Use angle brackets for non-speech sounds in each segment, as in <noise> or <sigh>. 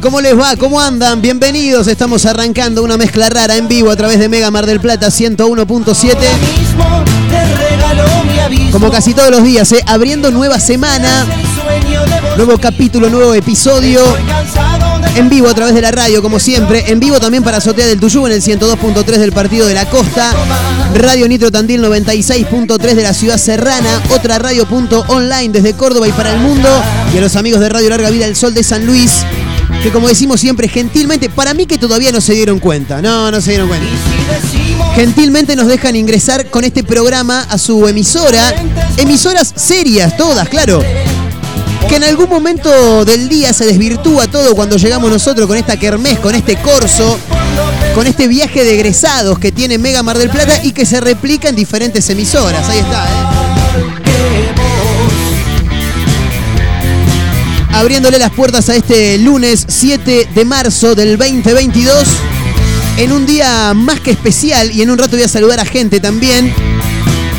¿Cómo les va? ¿Cómo andan? Bienvenidos, estamos arrancando una mezcla rara en vivo a través de Mega Mar del Plata 101.7. mismo te regaló mi aviso. Como casi todos los días, ¿eh? abriendo nueva semana, nuevo capítulo, nuevo episodio. En vivo a través de la radio, como siempre. En vivo también para Azotea del Tuyú en el 102.3 del Partido de la Costa. Radio Nitro Tandil 96.3 de la Ciudad Serrana. Otra radio punto online desde Córdoba y para el mundo. Y a los amigos de Radio Larga Vida El Sol de San Luis. Que como decimos siempre, gentilmente, para mí que todavía no se dieron cuenta. No, no se dieron cuenta. Gentilmente nos dejan ingresar con este programa a su emisora. Emisoras serias, todas, claro. Que en algún momento del día se desvirtúa todo cuando llegamos nosotros con esta kermés, con este corso, con este viaje de egresados que tiene Mega Mar del Plata y que se replica en diferentes emisoras. Ahí está, ¿eh? Abriéndole las puertas a este lunes 7 de marzo del 2022 en un día más que especial y en un rato voy a saludar a gente también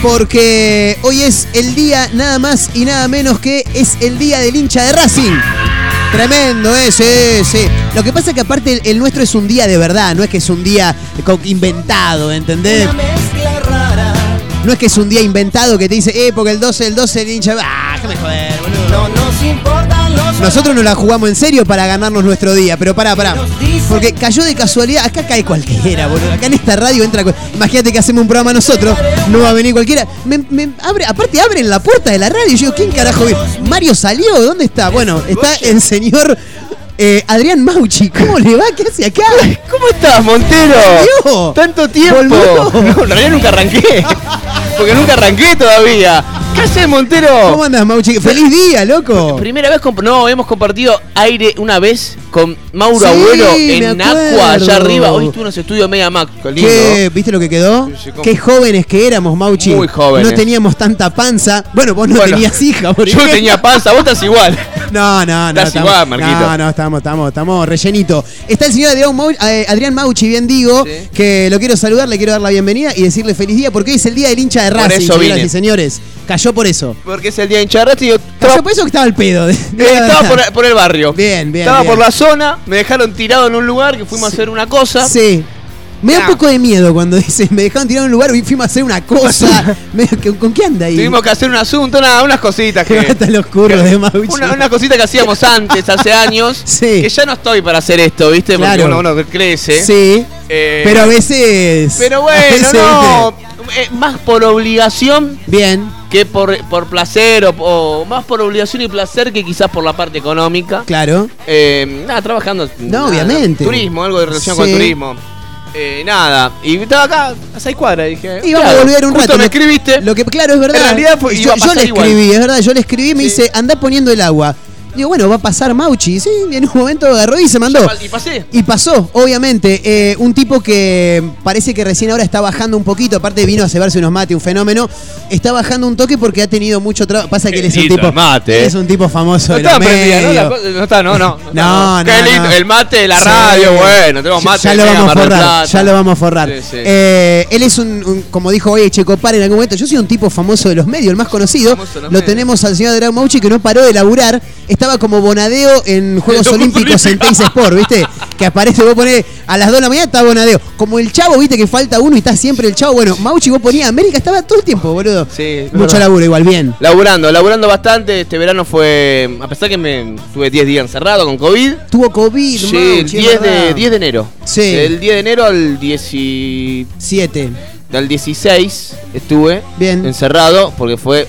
porque hoy es el día nada más y nada menos que es el día del hincha de Racing. Tremendo, eh, sí, sí. Lo que pasa es que aparte el, el nuestro es un día de verdad, no es que es un día inventado, ¿entendés? una mezcla rara. No es que es un día inventado que te dice, eh, porque el 12, el 12 el hincha. ¡Ah, déjame joder, boludo! No nos importan los Nosotros nos la jugamos en serio para ganarnos nuestro día, pero pará, pará. Porque cayó de casualidad, acá cae cualquiera, boludo. Acá en esta radio entra. Imagínate que hacemos un programa nosotros, no va a venir cualquiera. Me, me abre, aparte abren la puerta de la radio y yo digo, ¿quién carajo viene? Mario salió, ¿dónde está? Bueno, está el señor eh, Adrián Mauchi. ¿Cómo le va? ¿Qué hace acá? ¿Cómo estás, Montero? Tanto tiempo. Volvió. No, en realidad nunca arranqué. <laughs> Porque nunca arranqué todavía. ¿Qué haces, Montero? ¿Cómo andas, Mauchi? ¡Feliz día, loco! Primera vez, no, hemos compartido aire una vez con Mauro Sí, Abuelo en. Aqua, allá arriba. Hoy estuvo en los estudios Mega Mac. Qué lindo. ¿Qué? ¿Viste lo que quedó? Sí, sí, cómo- Qué jóvenes que éramos, Mauchi. Muy jóvenes. No teníamos tanta panza. Bueno, vos no Bueno, tenías <laughs> hija, por Yo tenía panza, vos estás igual. <laughs> No, no, no. Estás igual, Marquito. No, no, estamos, estamos, estamos rellenito. Está el señor Adrián, Mau- eh, Adrián Mauchi, bien digo, Sí. que lo quiero saludar, le quiero dar la bienvenida y decirle feliz día porque hoy es el día del hincha de Por Racing, eso señoras vine. y señores. Cayó por eso. Porque es el día de hinchar y yo Cayó por eso que estaba el pedo. de- <laughs> de Eh, la estaba por, por el barrio. Bien, bien, Estaba bien. por la zona, me dejaron tirado en un lugar que fuimos a hacer una cosa. Sí. Me da un poco de miedo cuando <laughs> dice, me dejaron tirado en un lugar y fuimos a hacer una cosa. <laughs> Que- ¿Con qué anda ahí? Tuvimos que hacer un asunto, nada, unas cositas <laughs> que. Los curros de Mauchi. Una, una cosita que hacíamos antes, hace años. Sí. Que ya no estoy para hacer esto, ¿viste? Claro. Porque uno, uno crece. Sí. Eh, Pero a veces. Pero a bueno, veces, no. eh, más por obligación ¿viste? Bien, que por, por placer, o, o más por obligación y placer que quizás por la parte económica. claro. Eh, nada, trabajando. No, nada, obviamente. Turismo, algo de relación Sí. con el turismo. Eh, nada, y estaba acá a seis cuadras, dije. Y vamos claro, a volver un rato. me Lo- escribiste. Lo que, claro, es verdad. En realidad fue- yo, yo le igual. escribí, es verdad. Yo le escribí y me Sí. dice, andá poniendo el agua. Digo, bueno, va a pasar Mauchi. Sí, y en un momento agarró y se mandó. Y pasé. Y pasó, obviamente, eh, un tipo que parece que recién ahora está bajando un poquito, aparte vino a cebarse unos mates, un fenómeno, está bajando un toque porque ha tenido mucho trabajo. Pasa que él es un tipo. mate, es un tipo famoso No de los estaba prendida, ¿no? La no está, no, no. <laughs> está, No, Qué no, lindo. no. El mate de la Sí. radio, bueno, tenemos mate. Ya de lo vamos a forrar, ya lo vamos a forrar. Sí, sí. Eh, él es un, un- como dijo hoy Checopar en algún momento, yo soy un tipo famoso de los medios, el más conocido. Lo medios. tenemos al señor Drag Mauchi que no paró de laburar. Estaba como bonadeo en Juegos <laughs> Olímpicos en. Teis Sport, ¿viste? Que aparece, vos ponés a las 2 de la mañana, está bonadeo. Como el chavo, ¿viste? Que falta uno y está siempre el chavo. Bueno, Mauchi vos ponías América, estaba todo el tiempo, boludo. Sí, Mucho verdad. laburo, igual, bien. Laburando, laburando bastante. Este verano fue. A pesar que me tuve 10 días encerrado con COVID. Tuvo COVID, Sí, Mauchi, el es 10 de, verdad. 10 de enero. Sí. Del 10 de enero al 10 y- Siete. del 16 estuve Bien. encerrado porque fue.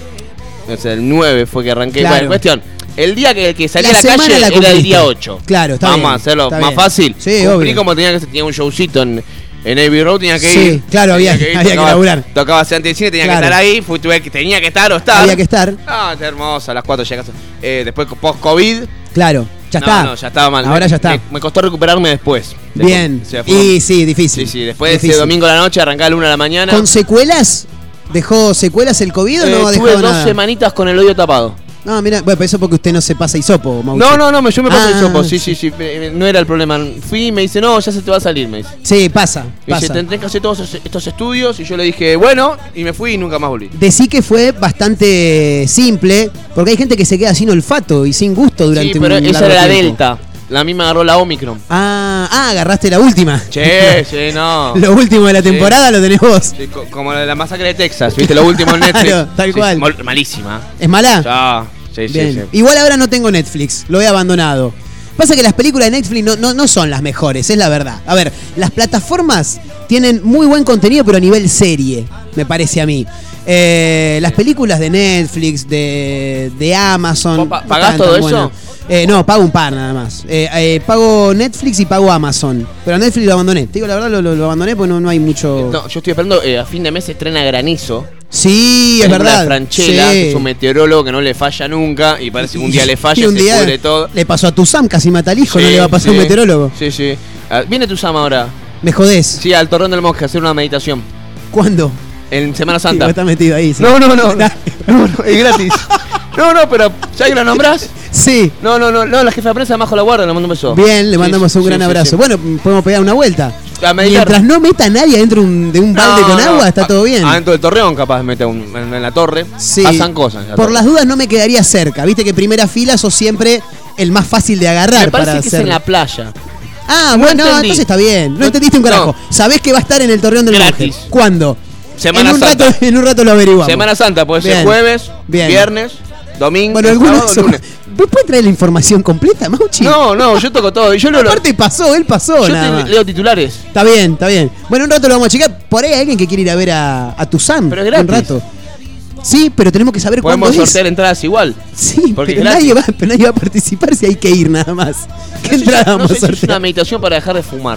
O sea, el 9 fue que arranqué. Claro. Bueno, cuestión. El día que, que salí La a la calle la era el día 8. Claro, está Vamos bien, a hacerlo está más bien. fácil. Sí, Cumplí obvio. como tenía que tenía un showcito en, en Abbey Road, tenía que Sí, ir. claro, Tenía había- ir, había que tocaba- laburar. Tocaba antes de cine, tenía Claro. que estar ahí. Fui, tuve que, tenía que estar o estar. Había que estar. Ah, qué hermoso, a las 4 llegas. Eh, después post-COVID. Claro, ya no, está. No, ya estaba mal. Ahora Me- ya está. Me, me costó recuperarme después. Bien. O Y sí, difícil. Sí, sí, después de Difícil. ese domingo a la noche, arrancaba a la 1 de la mañana. ¿Con secuelas? ¿Dejó secuelas el COVID o Eh, no ha tuve dejado dos nada? semanitas con el odio tapado. No, mira, bueno, pero eso porque usted no se pasa hisopo, Mauchi. No, no, no, yo me pasé Ah, el sopo, sí, sí, sí, no era el problema. Fui y me dice, no, ya se te va a salir, me dice. Sí, pasa, Me dice, pasa. tendrés que hacer todos estos estudios. Y yo le dije, bueno, y me fui y nunca más volví. Decí que fue bastante simple, porque hay gente que se queda sin olfato y sin gusto durante Sí, pero un esa era la tiempo. Delta. La misma agarró la Omicron. Ah, ah, agarraste la última. Che, <laughs> che, no. Lo último de la temporada lo tenés vos. Co- como la de la masacre de Texas, ¿viste? Lo último en <laughs> Netflix. Claro, tal Sí, cual. mol- malísima. ¿Es mala? Ya, sí, sí, Bien. sí. Igual ahora no tengo Netflix, lo he abandonado. Pasa que las películas de Netflix no, no, no son las mejores, es la verdad. A ver, las plataformas tienen muy buen contenido, pero a nivel serie, me parece a mí. Eh, las películas de Netflix, de, de Amazon. ¿Vos pa- no pagás están todo eso? buenas. Eh, no, pago un par nada más. Eh, eh, pago Netflix y pago Amazon. Pero a Netflix lo abandoné. Te digo la verdad, lo, lo- lo abandoné porque no, no hay mucho. No, yo estoy esperando, eh, a fin de mes se estrena Granizo. Sí, es verdad. Franchella, Sí. que es un meteorólogo que no le falla nunca y parece que un día le <laughs> falla y, un se día pudre todo. Le pasó a tu Sam, casi mata al hijo, no Sí, le va a pasar a un sí. meteorólogo. Sí, sí. Ah, viene tu Sam ahora. Me jodés. Sí, al Torreón del Mosque a hacer una meditación. ¿Cuándo? En Semana Sí, Santa. vos estás metido ahí. sí. No, no, no. <laughs> no, no, es gratis. <laughs> No, no, pero ¿ya que lo nombrás? Sí. No, no, no, no, la jefa de prensa de Majo La Guardia, le mando un beso. Bien, le mandamos sí, un sí, gran sí, abrazo. Bueno, podemos pegar una vuelta. A. Mientras no meta nadie adentro un- de un balde No, con no, agua, está a- todo bien. Adentro del Torreón, capaz, mete un, en, en la torre. Sí. Pasan cosas. la Por torre. las dudas no me quedaría cerca. Viste que primera fila sos siempre el más fácil de agarrar Me parece para que es hacer. en la playa. Ah, No bueno, entendí. entonces está bien. No, entendiste un carajo. Sabés que va a estar en el Torreón del Gratis. ¿Cuándo? Semana en un Santa. rato, en un rato lo averiguamos. Semana Santa, puede ser jueves, Bien. viernes, domingo, Bueno, algunos sábado, lunes. <laughs> ¿Vos podés traer la información completa, Mauchi? No, no, yo toco todo. Yo, lo, lo- Aparte pasó, él pasó, yo nada te- más. leo titulares. Está bien, está bien. Bueno, un rato lo vamos a checar. Por ahí hay alguien que quiere ir a ver a, a Tuzán. Pero es Un rato. Sí, pero tenemos que saber Podemos cuándo es. sortear entradas igual. Sí, porque pero nadie, va, pero nadie va a participar si hay que ir nada más. ¿Qué No entrada no vamos sé a si es una sortear? meditación para dejar de fumar.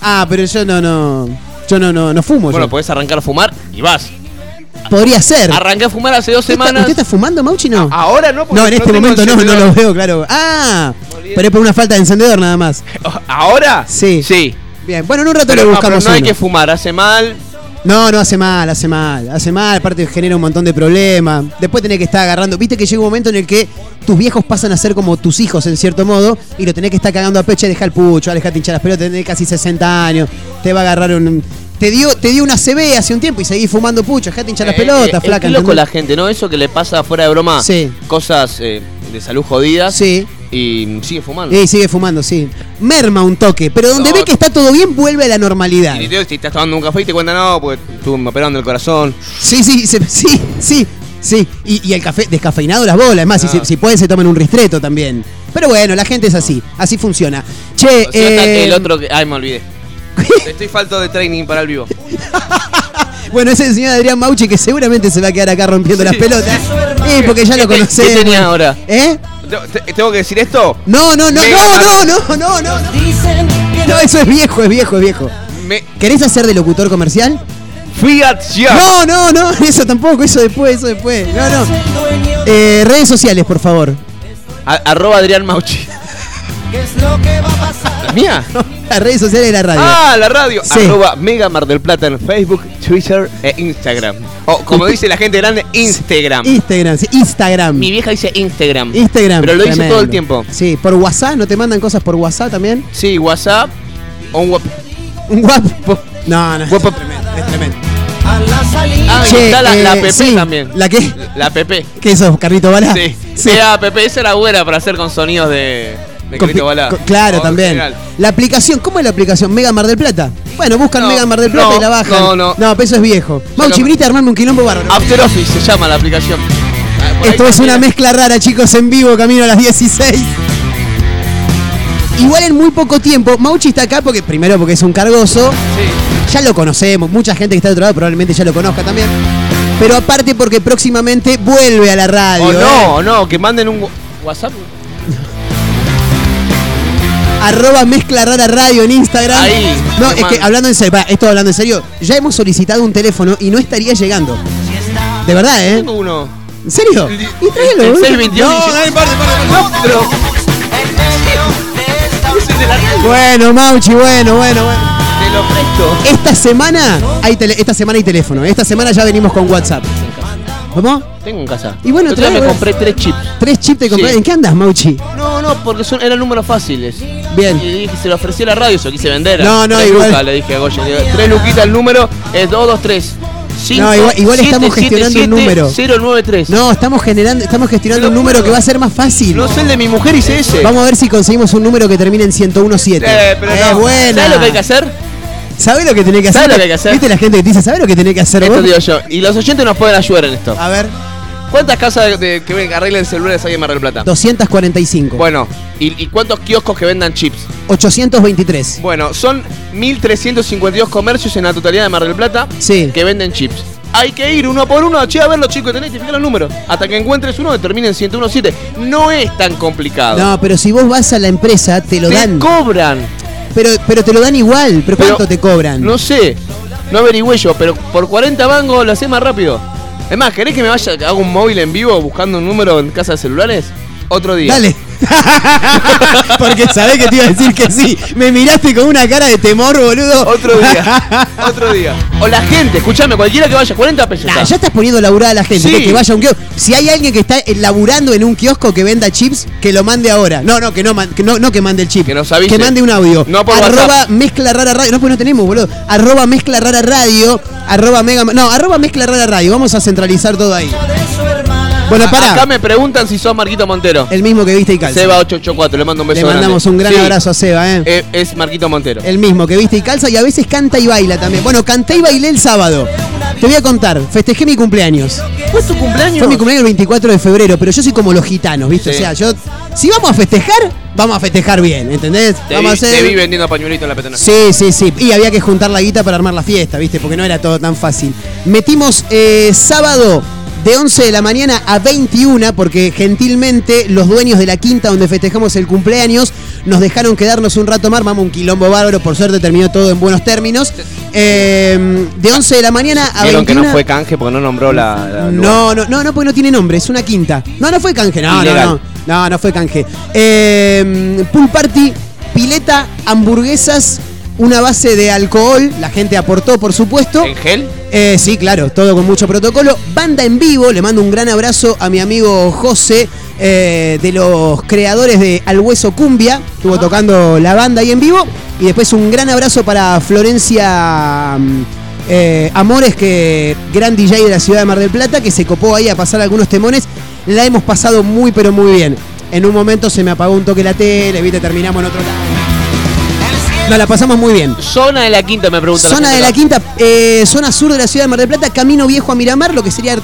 Ah, pero yo no, no. Yo no, no, no fumo. Bueno, yo. podés arrancar a fumar y vas. Podría ser. Arranqué a fumar hace dos ¿Usted está, semanas. usted está fumando, Mauchi? No. Ahora no, porque no, en este tengo momento no, no encendedor. lo veo, claro. Ah, pero es por una falta de encendedor nada más. ¿Ahora? Sí. Sí. Bien, bueno, en un rato Pero, le no, pero buscamos no hay uno. que fumar, hace mal. No, no hace mal, hace mal, hace mal, aparte genera un montón de problemas. Después tenés que estar agarrando, viste que llega un momento en el que tus viejos pasan a ser como tus hijos en cierto modo y lo tenés que estar cagando a pecho, deja el pucho, dejate hinchar las pelotas, tenés casi 60 años, te va a agarrar un... Te dio, te dio una CB hace un tiempo y seguís fumando pucho, dejate hinchar las Eh, pelotas, eh, flaca. Es loco la gente, ¿no? Eso que le pasa fuera de broma. Sí. Cosas eh, de salud jodidas. Sí. y sigue fumando. Y sigue fumando, sí. Merma un toque, pero donde No. ve que está todo bien, vuelve a la normalidad. Y te- si estás tomando un café y te cuentan, no, porque estuve operando el corazón. Sí, sí, sí, sí, sí. Y, y el café descafeinado las bolas, más, si, Ah. si pueden se toman un ristreto también. Pero bueno, la gente es así, así funciona. Che, O sea, hasta eh, el otro que. Ay, me olvidé. <laughs> Estoy falto de training para el vivo. <laughs> bueno, ese es el señor Adrián Mauchi que seguramente se va a quedar acá rompiendo las pelotas. Eh, porque ya lo ¿Qué te- conocemos. qué tenía ahora? ¿Eh? ¿Te- te- ¿Tengo que decir esto? No, no, no, no, no, no, no, no. Dicen que No, eso es viejo, es viejo, es viejo. Me... ¿Querés hacer de locutor comercial? Fiat ya. No, no, no, <laughs> eso tampoco, eso después, eso después. No, no. Eh, redes sociales, por favor. A- arroba Adrián Mauchi. ¿Qué es lo que va a pasar? ¿La mía? Las redes sociales de la radio. Ah, la radio. Sí. Arroba Mega Mar del Plata en Facebook, Twitter e Instagram. O como dice la gente grande, Instagram. Instagram, sí, Instagram. Mi vieja dice Instagram. Instagram. Pero lo dice todo el tiempo. Sí, por WhatsApp, ¿no te mandan cosas por WhatsApp también? Sí, WhatsApp o un WhatsApp. Un guapo. No, no. Es tremendo. A la salida. Ah, está la, la eh, PP sí. también. ¿La qué? La PP. ¿Qué eso, Carlito Balá? Sí. Sí. Sí. La PP, esa era buena para hacer con sonidos de, Carlito Balá. claro, también. general. La aplicación, ¿cómo es la aplicación? ¿Mega Mar del Plata? Bueno, buscan No, Mega Mar del Plata no, y la bajan. no, no. No, pero eso es viejo. Mauchi, lo- viniste a armarme un quilombo bárbaro. After Office se llama la aplicación. Ah, por ahí Esto es también. una mezcla rara, chicos, en vivo, camino a las 16. Igual en muy poco tiempo, Mauchi está acá porque, primero porque es un cargoso, Sí. ya lo conocemos, mucha gente que está de otro lado probablemente ya lo conozca también. Pero aparte porque próximamente vuelve a la radio. O ¿eh? no, o no, que manden un wa- WhatsApp. Arroba mezcla rara radio en Instagram. Ahí, No, es que hablando en serio, pará, esto hablando en serio, ya hemos solicitado un teléfono y no estaría llegando. De verdad, ¿eh? Tengo uno. ¿En serio? El- Y tráelo. el boludo. 621 No, dale, parte, parte, parte. No. Bueno, Mauchi, bueno, bueno, bueno. Te lo presto. Esta semana hay tele- esta semana hay teléfono. Esta semana ya venimos con WhatsApp. ¿Cómo? Tengo en casa. Y bueno, trae, me compré tres chips. Tres chips te compré. Sí. ¿En qué andas, Mauchi? No, no, porque son, eran números fáciles. Bien. Y dije, se lo ofrecí a la radio, se lo quise vender. No, no, tres igual. lucas, le dije a digo, Tres luquitas el número es 223. No, igual- igual estamos gestionando un número. 093. No, estamos generando, estamos gestionando un número que va a ser más fácil. No sé el de mi mujer, hice ese. Vamos a ver si conseguimos un número que termine en 1017. Eh, pero es no. buena. ¿Sabes lo que hay que hacer? ¿Sabés lo que tenés que hacer? ¿Sabés lo que hay que hacer? ¿Viste la gente que te dice, ¿sabés lo que tenés que hacer Esto vos? digo yo. Y los oyentes nos pueden ayudar en esto. A ver, ¿Cuántas casas de, que ven- arreglen celulares hay en Mar del Plata? 245. Bueno, ¿y, y cuántos kioscos que vendan chips? 823. Bueno, son 1.352 comercios en la totalidad de Mar del Plata Sí. que venden chips. Hay que ir uno por uno, che, a ver los chicos, tenés que fijar los números. Hasta que encuentres uno que termine en 1017. No es tan complicado. No, pero si vos vas a la empresa, te lo te dan. cobran. Pero, pero te lo dan igual. ¿Pero Pero cuánto te cobran? No sé, no averigüé yo, pero por 40 mangos lo hacés más rápido. Es más, ¿querés que me vaya, haga un móvil en vivo buscando un número en casa de celulares? Otro día. Dale. <laughs> Porque sabés que te iba a decir que sí. Me miraste con una cara de temor, boludo. Otro día. <laughs> Otro día. O la gente, escuchame, cualquiera que vaya, 40 pesos. Nah, ya estás poniendo laburada a la gente, Sí. que, que vaya a un kiosco. Si hay alguien que está eh, laburando en un kiosco que venda chips, que lo mande ahora. No, no, que no, man- que no, no que mande el chip. Que nos avise. Que mande un audio. No por arroba WhatsApp. mezcla rara radio. No, pues no tenemos, boludo. Arroba mezcla rara radio. Arroba mega. No, arroba mezcla rara radio. Vamos a centralizar todo ahí. Bueno, Acá pará. me preguntan si sos Marquito Montero. El mismo que viste y calza. Seba 884, le mando un beso Le mandamos grande. un gran Sí, abrazo a Seba, eh. eh, Es Marquito Montero. El mismo que viste y calza y a veces canta y baila también. Bueno, canté y bailé el sábado. Te voy a contar, festejé mi cumpleaños. ¿Fue tu cumpleaños? Fue mi cumpleaños el 24 de febrero, pero yo soy como los gitanos, ¿viste? Sí. O sea, yo. Si vamos a festejar, vamos a festejar bien, ¿entendés? Te, vamos vi, a hacer. te vi vendiendo pañuelito en la petana. Sí, sí, sí. Y había que juntar la guita para armar la fiesta, ¿viste? Porque no era todo tan fácil. Metimos eh, sábado de 11 de la mañana a 21, porque gentilmente los dueños de la quinta donde festejamos el cumpleaños nos dejaron quedarnos un rato más. Vamos, un quilombo bárbaro. Por suerte terminó todo en buenos términos. Eh, de 11 de la mañana a Vieron 21. que no fue canje porque no nombró la. la- No, no, no, no, porque no tiene nombre, es una quinta. No, no fue canje, no, no, no. No, no fue canje. Eh, pool party, pileta, hamburguesas, una base de alcohol, la gente aportó, por supuesto. ¿En gel? Eh, sí, claro, todo con mucho protocolo. Banda en vivo, le mando un gran abrazo a mi amigo José, eh, de los creadores de Al Hueso Cumbia. Estuvo tocando la banda ahí en vivo. Y después un gran abrazo para Florencia mm, eh, Amores, que gran DJ de la ciudad de Mar del Plata, que se copó ahí a pasar algunos temones. La hemos pasado muy, pero muy bien. En un momento se me apagó un toque la tele, viste, terminamos en otro lado. No, la pasamos muy bien. Zona de la quinta, me pregunta Zona de la quinta, eh, zona sur de la ciudad de Mar del Plata, camino viejo a Miramar, lo que sería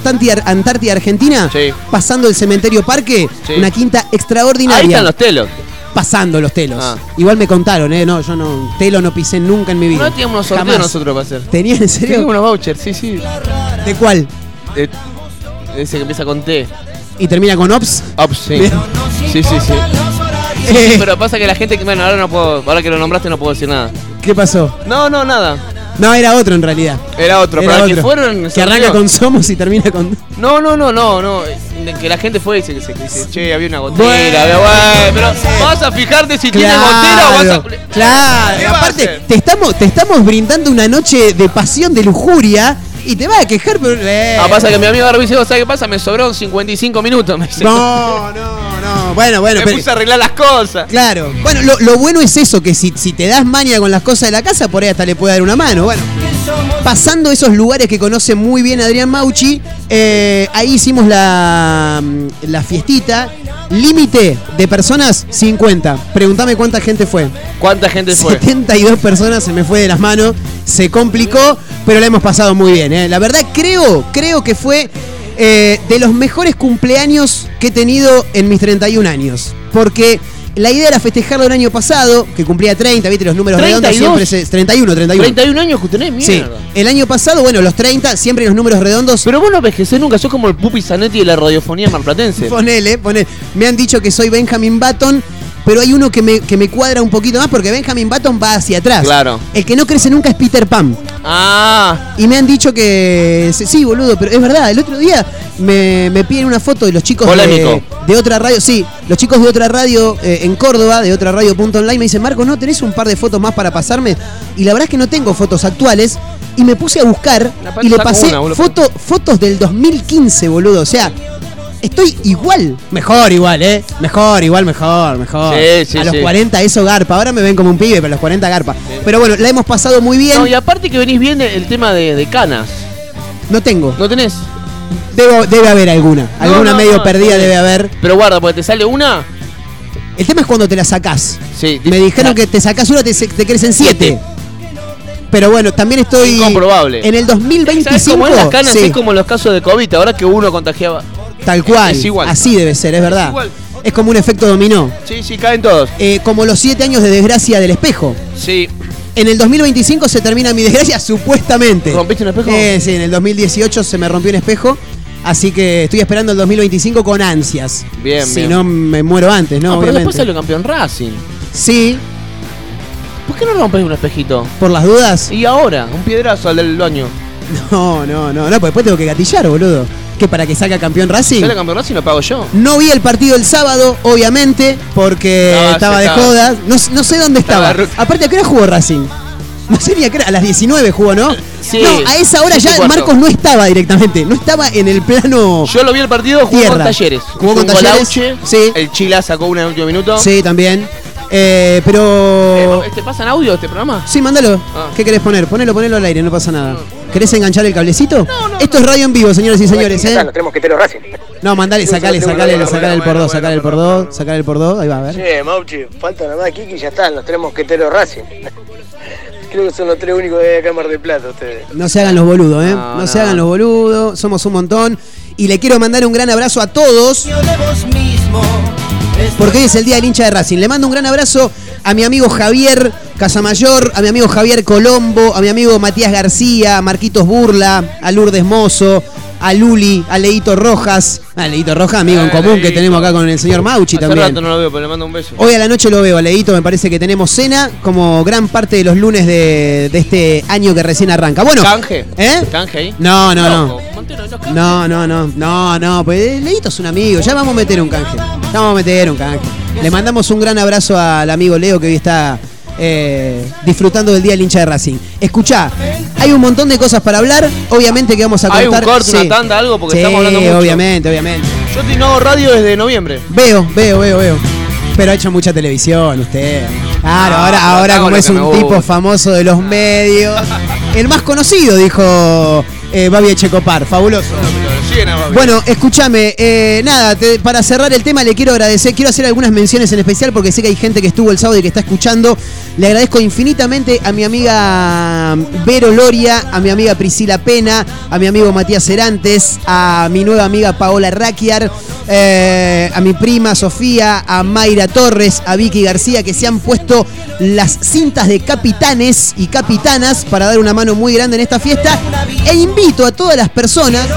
Antártida, Argentina, Sí. pasando el cementerio Parque, Sí. una quinta extraordinaria. Ahí están los telos. Pasando los telos. Ah. Igual me contaron, ¿eh? No, yo no, telo no pisé nunca en mi vida. No teníamos unos sorteos Jamás. nosotros para hacer. ¿Tenían en serio? Teníamos unos vouchers, sí, sí. ¿De cuál? Eh, ese que empieza con T. ¿Y termina con Ops? Ops, sí. Bien. Sí, sí, sí. Pero pasa que la gente que. Bueno, ahora no puedo. Ahora que lo nombraste no puedo decir nada. ¿Qué pasó? No, no, nada. No, era otro en realidad. Era otro. Era para que otro. fueron. Que arranca con Somos y termina con. No, no, no, no, no. De Que la gente fue y se, se- dice, che, había una gotera, Bueno, había- bueno, pero vas a fijarte si tiene gotera o vas a. Claro, ¿Qué va a aparte, hacer? te estamos, te estamos brindando una noche de pasión, de lujuria, y te vas a quejar, pero. eh. Ah, pasa que mi amigo Garbicio, ¿sabes qué pasa? Me sobraron 55 minutos, me dice. No, <laughs> no, no. Bueno, bueno, me pero. puse a arreglar las cosas. Claro. Bueno, lo, lo bueno es eso, que si, si te das maña con las cosas de la casa, por ahí hasta le puede dar una mano. Bueno, pasando esos lugares que conoce muy bien Adrián Mauchi, eh, ahí hicimos la, mm, la fiestita. Límite de personas, 50. Pregúntame cuánta gente fue. ¿Cuánta gente fue? 72 personas se me fue de las manos, se complicó, pero la hemos pasado muy bien. ¿eh? La verdad creo, creo que fue eh, de los mejores cumpleaños que he tenido en mis 31 años. Porque la idea era festejarlo el año pasado, que cumplía 30, viste, los números redondos 32. siempre se... 31, 31. 31 años que tenés, mierda. Sí, el año pasado, bueno, los 30, siempre los números redondos. Pero vos no envejecés nunca, sos como el Pupi Zanetti de la radiofonía marplatense. Ponele, ponele. Me han dicho que soy Benjamin Button, pero hay uno que me, que me cuadra un poquito más porque Benjamin Button va hacia atrás. Claro. El que no crece nunca es Peter Pan. Ah, Y me han dicho que. sí, boludo, pero es verdad. El otro día me, me piden una foto de los chicos de, de otra radio. Sí, los chicos de otra radio eh, en Córdoba, de otra radio punto online, me dicen, Marco, ¿no tenés un par de fotos más para pasarme? Y la verdad es que no tengo fotos actuales. Y me puse a buscar y le pasé una, foto, fotos del 2015, boludo. O sea, estoy igual. Mejor igual, ¿eh? Mejor, igual, mejor, mejor. Sí, sí, a los sí. 40 eso garpa. Ahora me ven como un pibe, pero a los 40 garpa. Pero bueno, la hemos pasado muy bien. no, y aparte que venís bien el tema de, de canas. no tengo. ¿No tenés? Debo- debe haber alguna. No, Alguna no, medio no, perdida debe haber. Pero guarda, porque te sale una. El tema es cuando te la sacás. Sí, Me dijeron que te sacás una, te, te crecen siete. Pero bueno, también estoy. Incomprobable. En el 2025. ¿Sabes cómo es las canas? sí, Es como en los casos de COVID, ahora que uno contagiaba. Tal cual. es igual. Así debe ser, es verdad. igual. Es como un efecto dominó. Sí, sí, caen todos. Eh, como los siete años de desgracia del espejo. Sí. En el 2025 se termina mi desgracia, supuestamente. ¿Rompiste un espejo? Eh, sí, en el 2018 se me rompió un espejo. Así que estoy esperando el 2025 con ansias. Bien, Si bien. no, me muero antes, ¿no? No, pero después salió campeón Racing. Sí, ¿Por qué no rompes un espejito? por las dudas. Y ahora, un piedrazo al del baño. No, no, no, no, pues después tengo que gatillar, boludo. ¿Qué para que salga campeón Racing? ¿Sale campeón Racing lo pago yo? No vi el partido el sábado, obviamente, porque Estaba- estaba de estaba- jodas. No, no sé dónde estaba. Aparte, ¿a qué hora jugó Racing? No sé ni a qué hora. A las 19 jugó, ¿no? Sí, No, a esa hora ya. Marcos no estaba directamente. No estaba en el plano. Yo lo vi el partido, jugó Tierra. con Talleres. Jugó con Talleres, Golauche, sí. El Chila sacó una en el último minuto. Sí, también. Eh, pero. Eh, ¿Te pasa en audio este programa? Sí, mándalo. Ah. ¿Qué querés poner? Ponelo, ponelo al aire, no pasa nada. ¿Querés enganchar el cablecito? Esto es radio en vivo, señores y señores, ¿eh? tenemos que tener Racing. No, mandale, sacale, sacale, sacale el por dos, sacale el por dos, sacale el por dos, ahí va, a ver. Che, Mauchi, falta nada más Kiki y ya están, los tres mosqueteros Racing. <laughs> Creo que son los tres únicos de Mar del Plata ustedes. No se hagan los boludos, ¿eh? No, No, se no. hagan los boludos, somos un montón. Y le quiero mandar un gran abrazo a todos, de vos mismo. Porque hoy es el día del hincha de Racing. Le mando un gran abrazo a mi amigo Javier Casamayor, a mi amigo Javier Colombo, a mi amigo Matías García, a Marquitos Burla, a Lourdes Mozo, a Luli, a Leito Rojas. A Leito Rojas, amigo en Eh, común que tenemos acá con el señor Mauchi Hace también. rato no lo veo, pero le mando un beso. Hoy a la noche lo veo, a Leito, me parece que tenemos cena como gran parte de los lunes de, de este año que recién arranca. Bueno, ¿Canje? ¿Eh? ¿Canje ahí? No, no, no. No, no, no, no, no, pues Leito es un amigo, ya vamos a meter un canje. Ya vamos a meter un canje. Le mandamos un gran abrazo al amigo Leo que hoy está eh, disfrutando del día del hincha de Racing. Escuchá, hay un montón de cosas para hablar, obviamente que vamos a ¿Hay un contar. corte, una tanda, algo? Porque Sí, estamos hablando mucho. obviamente, obviamente. Yo te- no hago radio desde noviembre. Veo, veo, veo, veo. Pero ha hecho mucha televisión usted. Claro, Ah, ahora, ahora como es un tipo famoso de los medios. El más conocido, dijo eh, Babi Echecopar. Fabuloso. Bueno, escúchame, eh, nada, para cerrar el tema le quiero agradecer, quiero hacer algunas menciones en especial porque sé que hay gente que estuvo el sábado y que está escuchando. Le agradezco infinitamente a mi amiga Vero Loria, a mi amiga Priscila Pena, a mi amigo Matías Cerantes, a mi nueva amiga Paola Raquiar, eh, a mi prima Sofía, a Mayra Torres, a Vicky García, que se han puesto las cintas de capitanes y capitanas para dar una mano muy grande en esta fiesta. E invito a todas las personas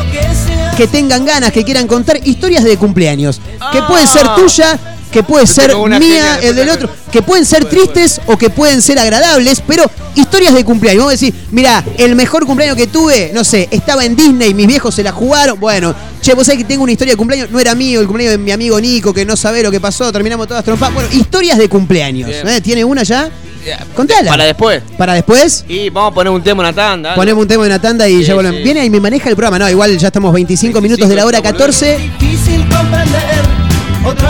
que tengan ganas, que quieran contar historias de cumpleaños. Que pueden ser tuya, que puede Yo ser mía, el del otro. Que pueden ser tristes o que pueden ser agradables, pero historias de cumpleaños. Vamos a decir, mira, el mejor cumpleaños que tuve, no sé, estaba en Disney, mis viejos se la jugaron. Bueno, che, vos sabés que tengo una historia de cumpleaños, no era mío, el cumpleaños de mi amigo Nico, que no sabe lo que pasó, terminamos todas trompadas. Bueno, historias de cumpleaños. ¿eh? ¿Tiene una ya? Ya, Contala. Para después. Para después. Y vamos a poner un tema en la tanda. ¿no? Ponemos un tema en la tanda y Sí, ya volvemos. sí. Viene y me maneja el programa. No, igual ya estamos 25 minutos de la hora 14. Difícil comprender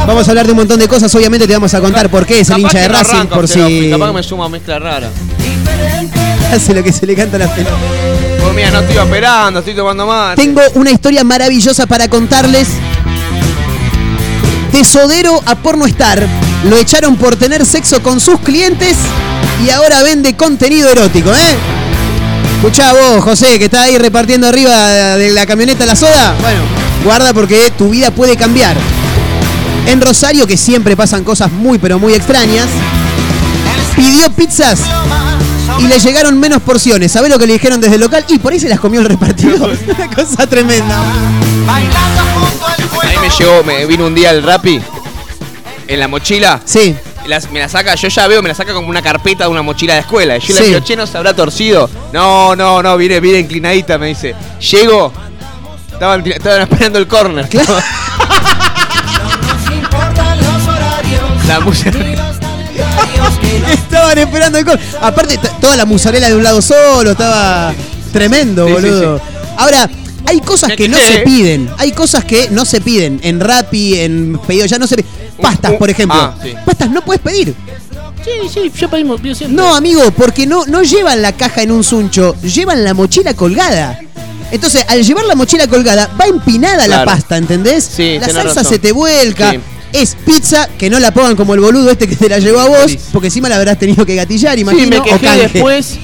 Vamos a hablar de un montón de cosas. Obviamente te vamos a contar por qué es el hincha de no Racing. arranca Por si Capaz que me suma mezcla rara. diferente hace lo que se le canta a la pelota. Pues mira, no estoy operando, estoy tomando más. Tengo una historia maravillosa para contarles. De Sodero a Pornostar. Lo echaron por tener sexo con sus clientes y ahora vende contenido erótico, ¿eh? Escuchá vos, José, que está ahí repartiendo arriba de la camioneta la soda. Bueno, guarda porque tu vida puede cambiar. En Rosario, que siempre pasan cosas muy pero muy extrañas, pidió pizzas y le llegaron menos porciones. ¿Sabés lo que le dijeron desde el local? Y por ahí se las comió el repartidor. <laughs> Una cosa tremenda. bailando junto al A mí me llegó, me vino un día el Rappi en la mochila. Sí. Las- me la saca, yo ya veo, me la saca como una carpeta de una mochila de escuela. Y yo le digo, che, no se habrá torcido. No, no, no, viene, viene inclinadita, me dice. Llego, estaban, estaban esperando el corner. Claro. nos importan los horarios La música. <laughs> Estaban esperando el gol. Aparte, toda la musarela de un lado solo, estaba tremendo, Sí, sí, boludo. Ahora, hay cosas que no se <laughs> piden. Hay cosas que no se piden. En Rappi, en pedido ya no se piden. Pastas, un- por ejemplo. ah, sí. Pastas no puedes pedir. Sí, sí, yo pedimos, pido siempre. No, amigo, porque no, no llevan la caja en un suncho, llevan la mochila colgada. Entonces, al llevar la mochila colgada, va empinada la Claro. pasta, ¿entendés? Sí, la tenés salsa razón. se te vuelca. Sí. Es pizza, que no la pongan como el boludo este que te la llevó a vos, porque encima la habrás tenido que gatillar, imagino, Sí, me o quejé canje. después.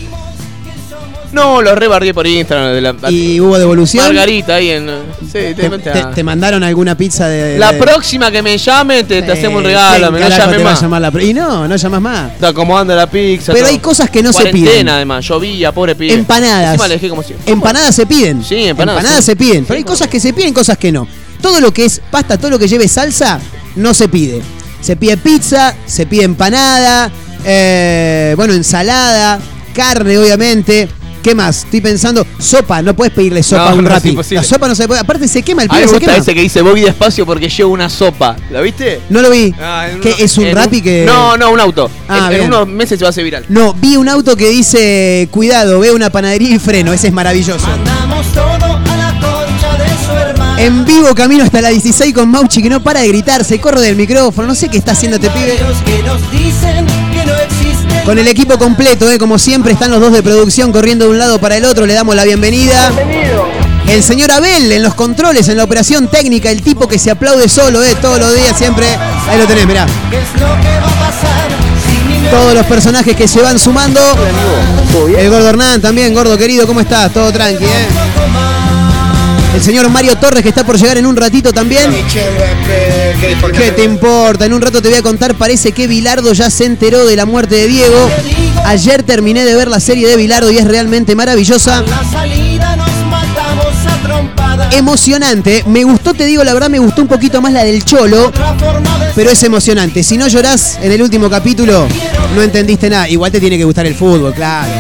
No, lo rebarrié por Instagram. De la, ¿Y hubo devolución? Margarita ahí en. Sí, te, ¿Te, te- te mandaron alguna pizza de...? La de- próxima que me llame, te, Eh, hacemos un regalo. ¿quién No carajo llame te va a más. llamar la Y no, no llamas más. Está acomodando la pizza. Pero todo. hay cosas que no se piden. además. Llovía, pobre pibe. Empanadas. Como si. Empanadas se piden. Sí, empanadas, sí. se piden. Pero hay cosas que se piden, cosas que no. Todo lo que es pasta, todo lo que lleve salsa, no se pide. Se pide pizza, se pide empanada, eh, bueno, ensalada, carne, obviamente. ¿Qué más? Estoy pensando, sopa, no puedes pedirle sopa No, a un no, es rapi. imposible. La sopa no se puede. Aparte se quema el A mí pibe, me se gusta quema. ese que dice voy despacio porque llevo una sopa. ¿La viste? No lo vi. Ah, en ¿Qué uno- es un en rapi que.? No, no, un auto. Ah, en, en bien. unos meses se va a hacer viral. No, vi un auto que dice, cuidado, veo una panadería y freno. Ese es maravilloso. mandamos todo a la concha de su hermana En vivo camino hasta la 16 con Mauchi que no para de gritar, se corre del micrófono, no sé qué está haciendo este pibe. Los que nos dicen que no existe Con el equipo completo, eh, como siempre están los dos de producción corriendo de un lado para el otro, le damos la bienvenida. El señor Abel en los controles, en la operación técnica, el tipo que se aplaude solo, eh, todos los días siempre. Ahí lo tenés, mirá. Todos los personajes que se van sumando. El gordo Hernán también, gordo querido, ¿cómo estás? Todo tranqui, eh. El señor Mario Torres que está por llegar en un ratito también. ¿Qué te importa? En un rato te voy a contar, parece que Bilardo ya se enteró de la muerte de Diego. Ayer terminé de ver la serie de Bilardo y es realmente maravillosa. la salida nos matamos a trompadas Emocionante. Me gustó, te digo la verdad, me gustó un poquito más la del Cholo. Pero es emocionante. Si no llorás en el último capítulo, no entendiste nada. Igual te tiene que gustar el fútbol, claro.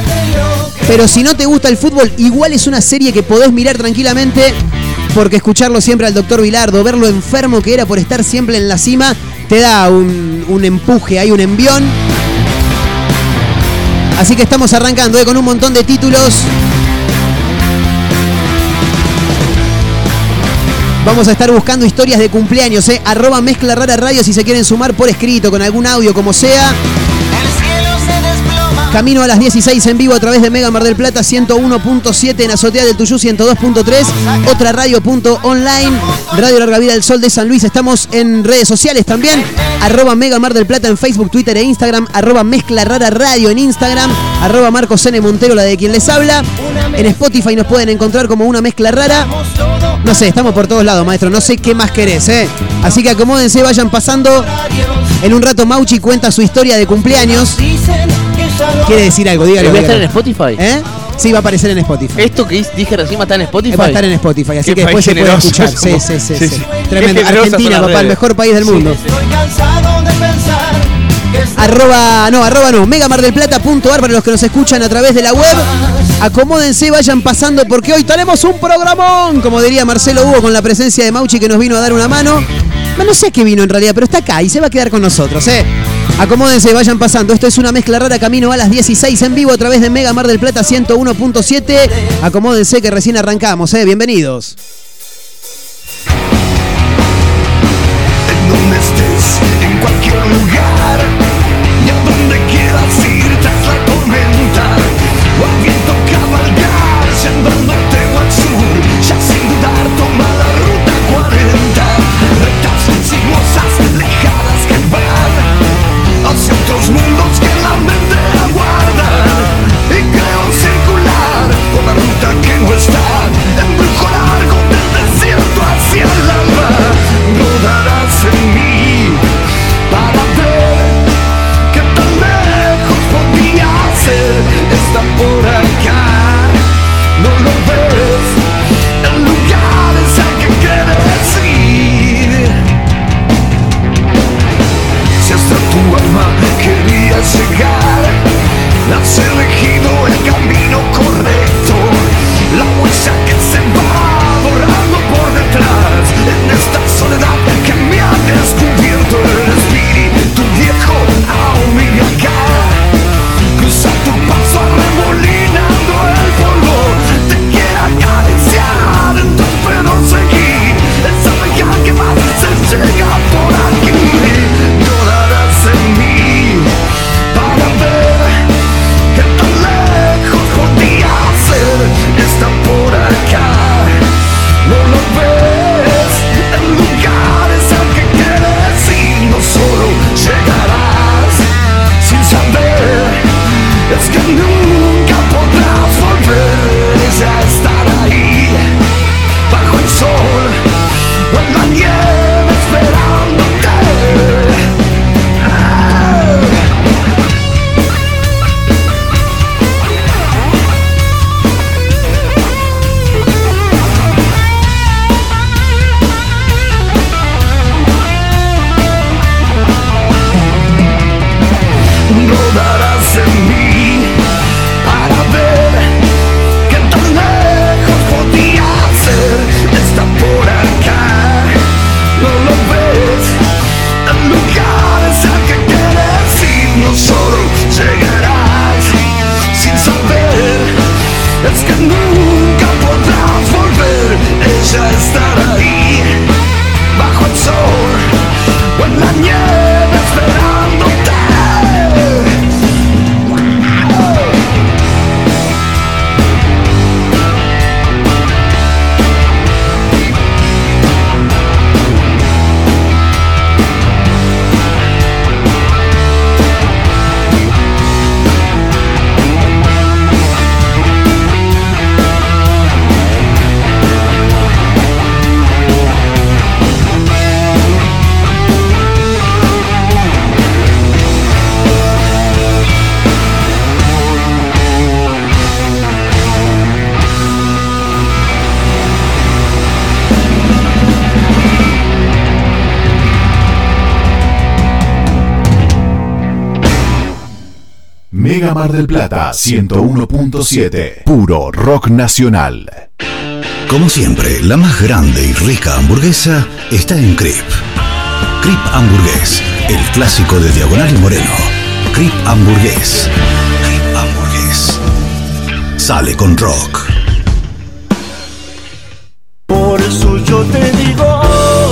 Pero si no te gusta el fútbol, igual es una serie que podés mirar tranquilamente. Porque escucharlo siempre al doctor Vilardo, verlo enfermo que era por estar siempre en la cima, te da un, un empuje, hay un envión. Así que estamos arrancando eh, con un montón de títulos. Vamos a estar buscando historias de cumpleaños, eh. Arroba mezcla radio si se quieren sumar por escrito, con algún audio, como sea. Camino a las 16 en vivo a través de Mega Mar del Plata 101.7 en Azotea del Tuyú 102.3, otra radio.online, Radio Larga Vida del Sol de San Luis. Estamos en redes sociales también, arroba Mega Mar del Plata en Facebook, Twitter e Instagram, arroba Mezcla Rara Radio en Instagram, arroba Marcos N. Montero, la de quien les habla. En Spotify nos pueden encontrar como una mezcla rara. No sé, estamos por todos lados, maestro. No sé qué más querés, ¿eh? Así que acomódense, vayan pasando. En un rato Mauchi cuenta su historia de cumpleaños. Quiere decir algo, dígalo. ¿Voy a estar en. Spotify? ¿Eh? Sí, va a aparecer en Spotify. Esto que dije recién va a estar en Spotify. Va a estar en Spotify, así Qué que después se puede escuchar. <laughs> Sí, sí, sí, Sí, sí. sí. Tremendo. Argentina, papá, el mejor país del mundo. Estoy cansado Arroba, no, arroba no, megamardelplata.ar para los que nos escuchan a través de la web. Acomódense, vayan pasando porque hoy tenemos un programón, como diría Marcelo Hugo con la presencia de Mauchi que nos vino a dar una mano. No, sé qué vino en realidad, pero está acá y se va a quedar con nosotros, ¿eh? Acomódense, vayan pasando. Esto es una mezcla rara camino a las 16 en vivo a través de Mega Mar del Plata 101.7. Acomódense que recién arrancamos, ¿eh? Bienvenidos. Mar del Plata 101.7. Puro rock nacional. Como siempre, la más grande y rica hamburguesa está en Crip. Crip Hamburgués, el clásico de Diagonal y Moreno. Crip Hamburgués. Crip Hamburgués. Sale con rock. Por eso yo te digo.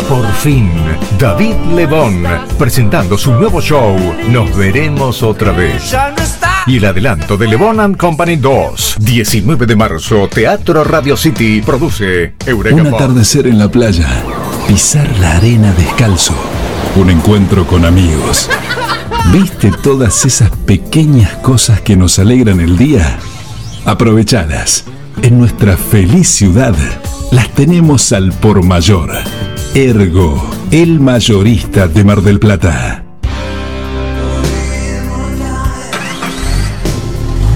Por fin, David Lebón, presentando su nuevo show, Nos veremos otra vez. Ya no está. Y el adelanto de Le Bon Company 2. 19 de marzo, Teatro Radio City produce Eureka Un atardecer en la playa, pisar la arena descalzo, un encuentro con amigos. ¿Viste todas esas pequeñas cosas que nos alegran el día? Aprovechadas. En nuestra feliz ciudad las tenemos al por mayor. Ergo, el mayorista de Mar del Plata.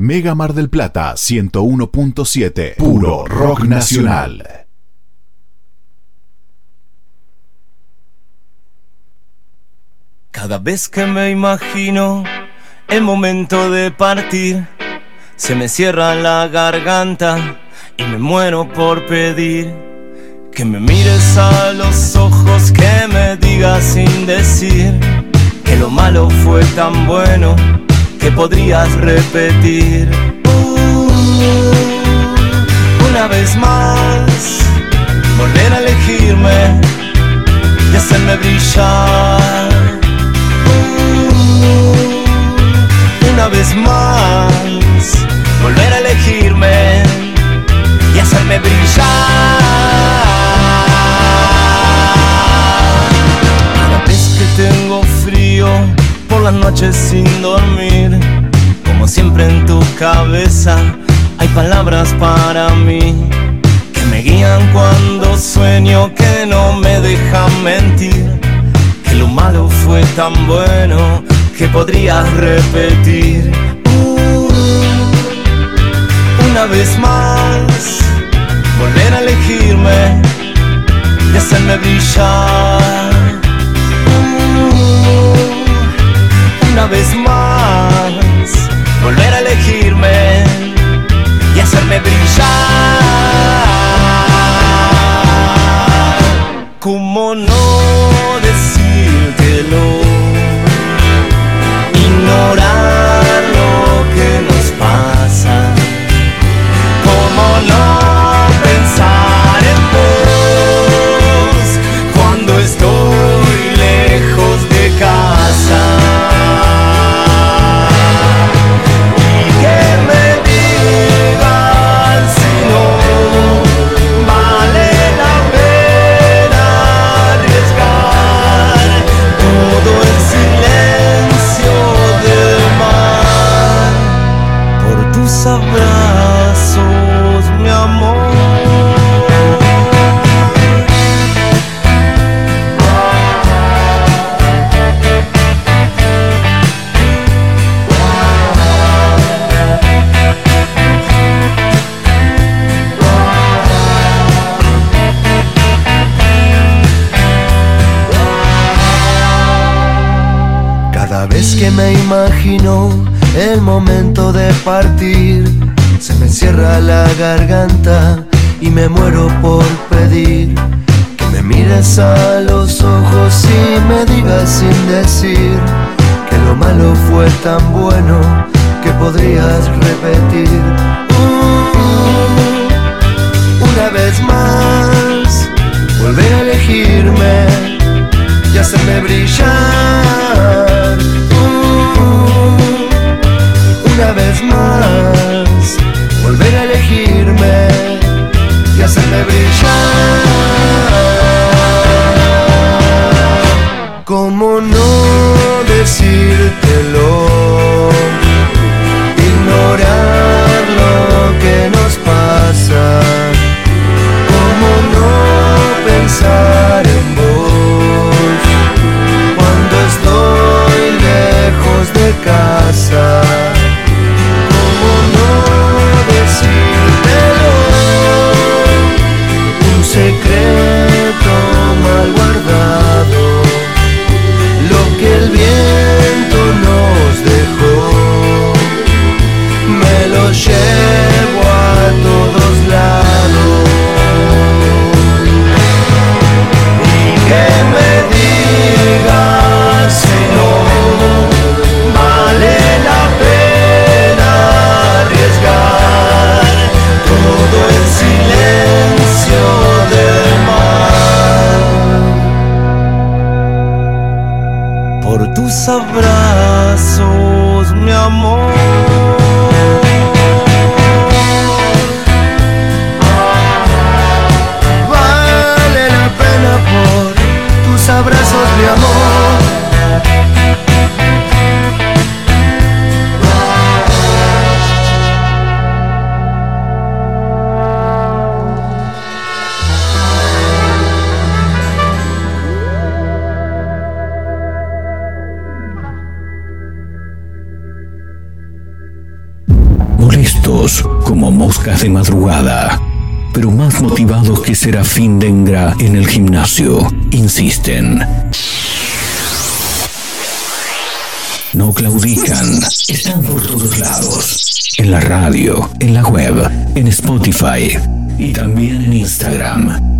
Mega Mar del Plata 101.7. Puro rock nacional. Cada vez que me imagino el momento de partir, se me cierra la garganta y me muero por pedir que me mires a los ojos, que me digas sin decir que lo malo fue tan bueno que podrías repetir. Uh, una vez más, volver a elegirme y hacerme brillar. una vez más volver a elegirme y hacerme brillar. Cada vez que tengo frío por las noches sin dormir, como siempre en tu cabeza hay palabras para mí que me guían cuando sueño que no me dejan mentir que lo malo fue tan bueno que podrías repetir Uh, una vez más, volver a elegirme y hacerme brillar. Una vez más, volver a elegirme y hacerme brillar. ¿Cómo no por pedir que me mires a los ojos y me digas sin decir que lo malo fue tan bueno que podrías repetir. Serafín Dengra en el gimnasio, insisten. No claudican, están por todos lados, en la radio, en la web, en Spotify y también en Instagram,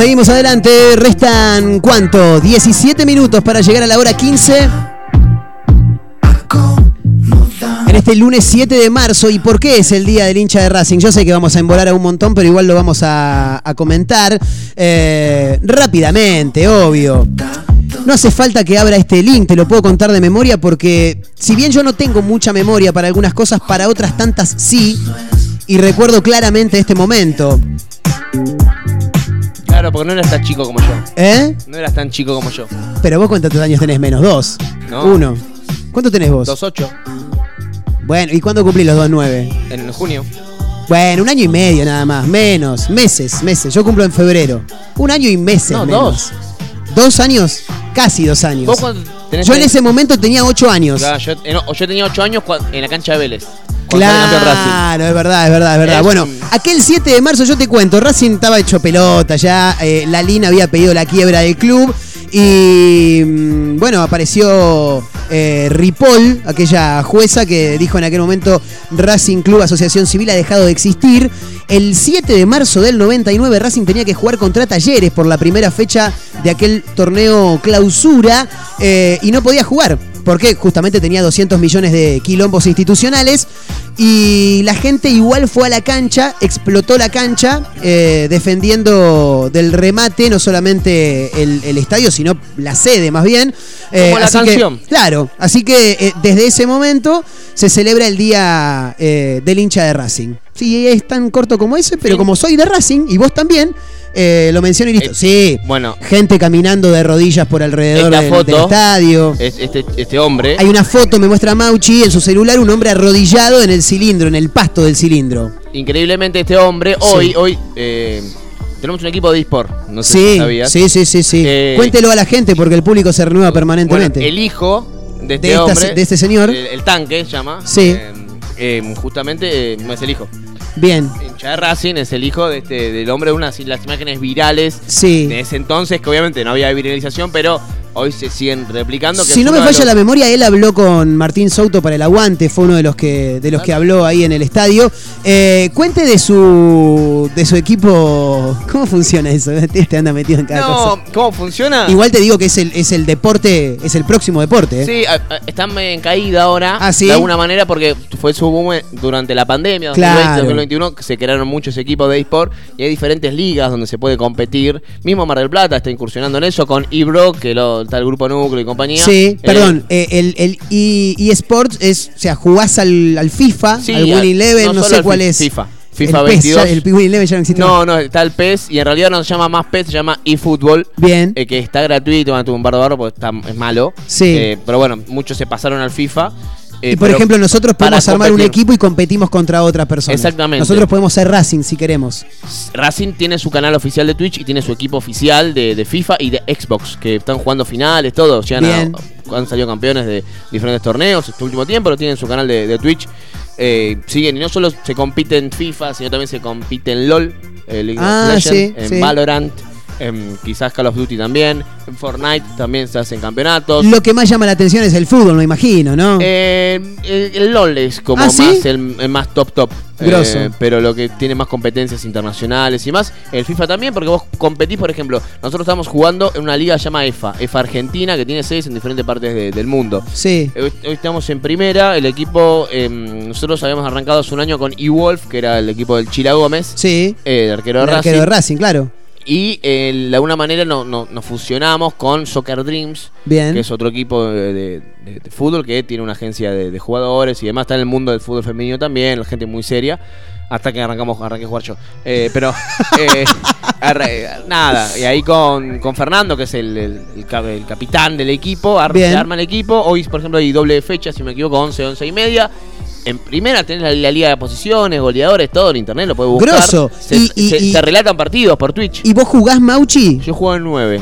Seguimos adelante. Restan, ¿cuánto? 17 minutos para llegar a la hora 15. En este lunes 7 de marzo. ¿Y por qué es el día del hincha de Racing? Yo sé que vamos a embolar a un montón, pero igual lo vamos a, comentar eh, rápidamente, obvio. No hace falta que abra este link, te lo puedo contar de memoria porque si bien yo no tengo mucha memoria para algunas cosas, para otras tantas sí. Y recuerdo claramente este momento. Claro, porque no eras tan chico como yo. ¿Eh? No eras tan chico como yo. Pero vos cuántos años tenés menos, dos. No. Uno. ¿Cuánto tenés vos? 2-8. Bueno, ¿y cuándo cumplís los dos nueve? En junio. Bueno, un año y medio nada más, menos, meses, meses. Yo cumplo en febrero. Un año y meses. No, menos. ¿Dos años? Casi dos años. ¿Vos cuánto tenés? Yo en ese momento tenía ocho años. Claro, yo, eh, no, yo tenía 8 años en la cancha de Vélez. Claro, es verdad, es verdad, es verdad. Bueno, aquel 7 de marzo yo te cuento, Racing estaba hecho pelota ya, eh, la Lina había pedido la quiebra del club y mm, bueno, apareció eh, Ripoll, aquella jueza que dijo en aquel momento Racing Club Asociación Civil ha dejado de existir. El 7 de marzo del 99 Racing tenía que jugar contra Talleres por la primera fecha de aquel torneo clausura eh, y no podía jugar porque justamente tenía 200 millones de quilombos institucionales y la gente igual fue a la cancha, explotó la cancha eh, defendiendo del remate no solamente el, el estadio, sino la sede más bien. Eh, Como la así que- canción. claro, así que eh, desde ese momento se celebra el día eh, del hincha de Racing. Sí, es tan corto como ese, pero como soy de Racing y vos también, eh, lo menciono y listo. sí, Bueno, gente caminando de rodillas por alrededor del, foto del estadio. es este, este hombre. Hay una foto, me muestra Mauchi en su celular, un hombre arrodillado en el cilindro, en el pasto del cilindro. Increíblemente este hombre, Sí. hoy, hoy, eh, tenemos un equipo de eSport. No sé si Sí, sabías. sí, sí, sí, sí. Eh, Cuéntelo a la gente porque el público se renueva Bueno, permanentemente. el hijo de este De esta- hombre. de este señor. El, el tanque se llama. Sí. eh, eh, justamente eh, no es el hijo. Bien. Hincha de Racing es el hijo de este, del hombre de unas las imágenes virales Sí. de ese entonces, que obviamente no había viralización, pero hoy se siguen replicando. Que Si no me falla la memoria, él habló con Martín Souto para el aguante, fue uno de los que, de los que habló ahí en el estadio. Eh, cuente de su de su equipo. ¿Cómo funciona eso? <laughs> Este anda metido en cada cosa. ¿cómo funciona? Igual te digo que es el, es el deporte, es el próximo deporte. ¿eh? Sí, están en caída ahora. Ah, ¿sí? De alguna manera, porque fue su boom durante la pandemia, Claro. 2020-2021, que se crearon muchos equipos de eSport y hay diferentes ligas donde se puede competir. Mismo Mar del Plata está incursionando en eso con eBro, que lo, está el grupo Núcleo y compañía. Sí, Eh, perdón, eh, el, el E- eSports es, o sea, jugás al, al FIFA, Sí, al Win Eleven, no, no sé cuál es. FIFA. FIFA el PES, 22. ya- el Win Eleven ya no existe. No, no, está el PES y en realidad no se llama más PES, se llama eFootball. Bien. eh, que está gratuito, van a un bar de barro porque está, es malo. Sí. Eh, pero bueno, muchos se pasaron al FIFA. Eh, Y por ejemplo, nosotros podemos armar un equipo y competimos contra otras personas. Exactamente. Nosotros podemos ser Racing si queremos. Racing tiene su canal oficial de Twitch y tiene su equipo oficial de, de FIFA y de Xbox, que están jugando finales, todo. Llegan a- han salido campeones de diferentes torneos este último tiempo, pero tienen su canal de, de Twitch. Eh, siguen y no solo se compite en FIFA, sino también se compite en LOL, eh, League of Ah, Legends, sí, en sí. Valorant, en quizás Call of Duty también, en Fortnite también se hacen campeonatos. Lo que más llama la atención es el fútbol, me imagino, ¿no? Eh, el, el LOL es como ¿Ah, sí? más el, el más top top. Grosso. Eh, pero lo que tiene más competencias internacionales y más. El FIFA también, porque vos competís, por ejemplo, nosotros estamos jugando en una liga llamada EFA, EFA Argentina, que tiene sedes en diferentes partes de- del mundo. Sí. Hoy, hoy estamos en primera, el equipo, eh, nosotros habíamos arrancado hace un año con E-Wolf, que era el equipo del Chila Gómez. Sí. eh, el arquero de El Racing. arquero de Racing, claro. Y eh, de alguna manera no- no- nos fusionamos con Soccer Dreams, Bien. que es otro equipo de, de- de- de fútbol que tiene una agencia de, jugadores y demás. Está en el mundo del fútbol femenino también, la gente muy seria. Hasta que arrancamos, arranqué a jugar yo. Eh, pero, <laughs> eh, nada. Y ahí con, con Fernando, que es el, el- el el capitán del equipo, ar- Bien. se arma el equipo. Hoy, por ejemplo, hay doble fecha, si me equivoco, 11, 11 y media. En primera tenés la, la liga de posiciones, goleadores, todo en internet, lo puedes buscar. Grosso. Se, Y- y- se- y- se relatan partidos por Twitch. ¿Y vos jugás Mauchi? Yo juego en 9.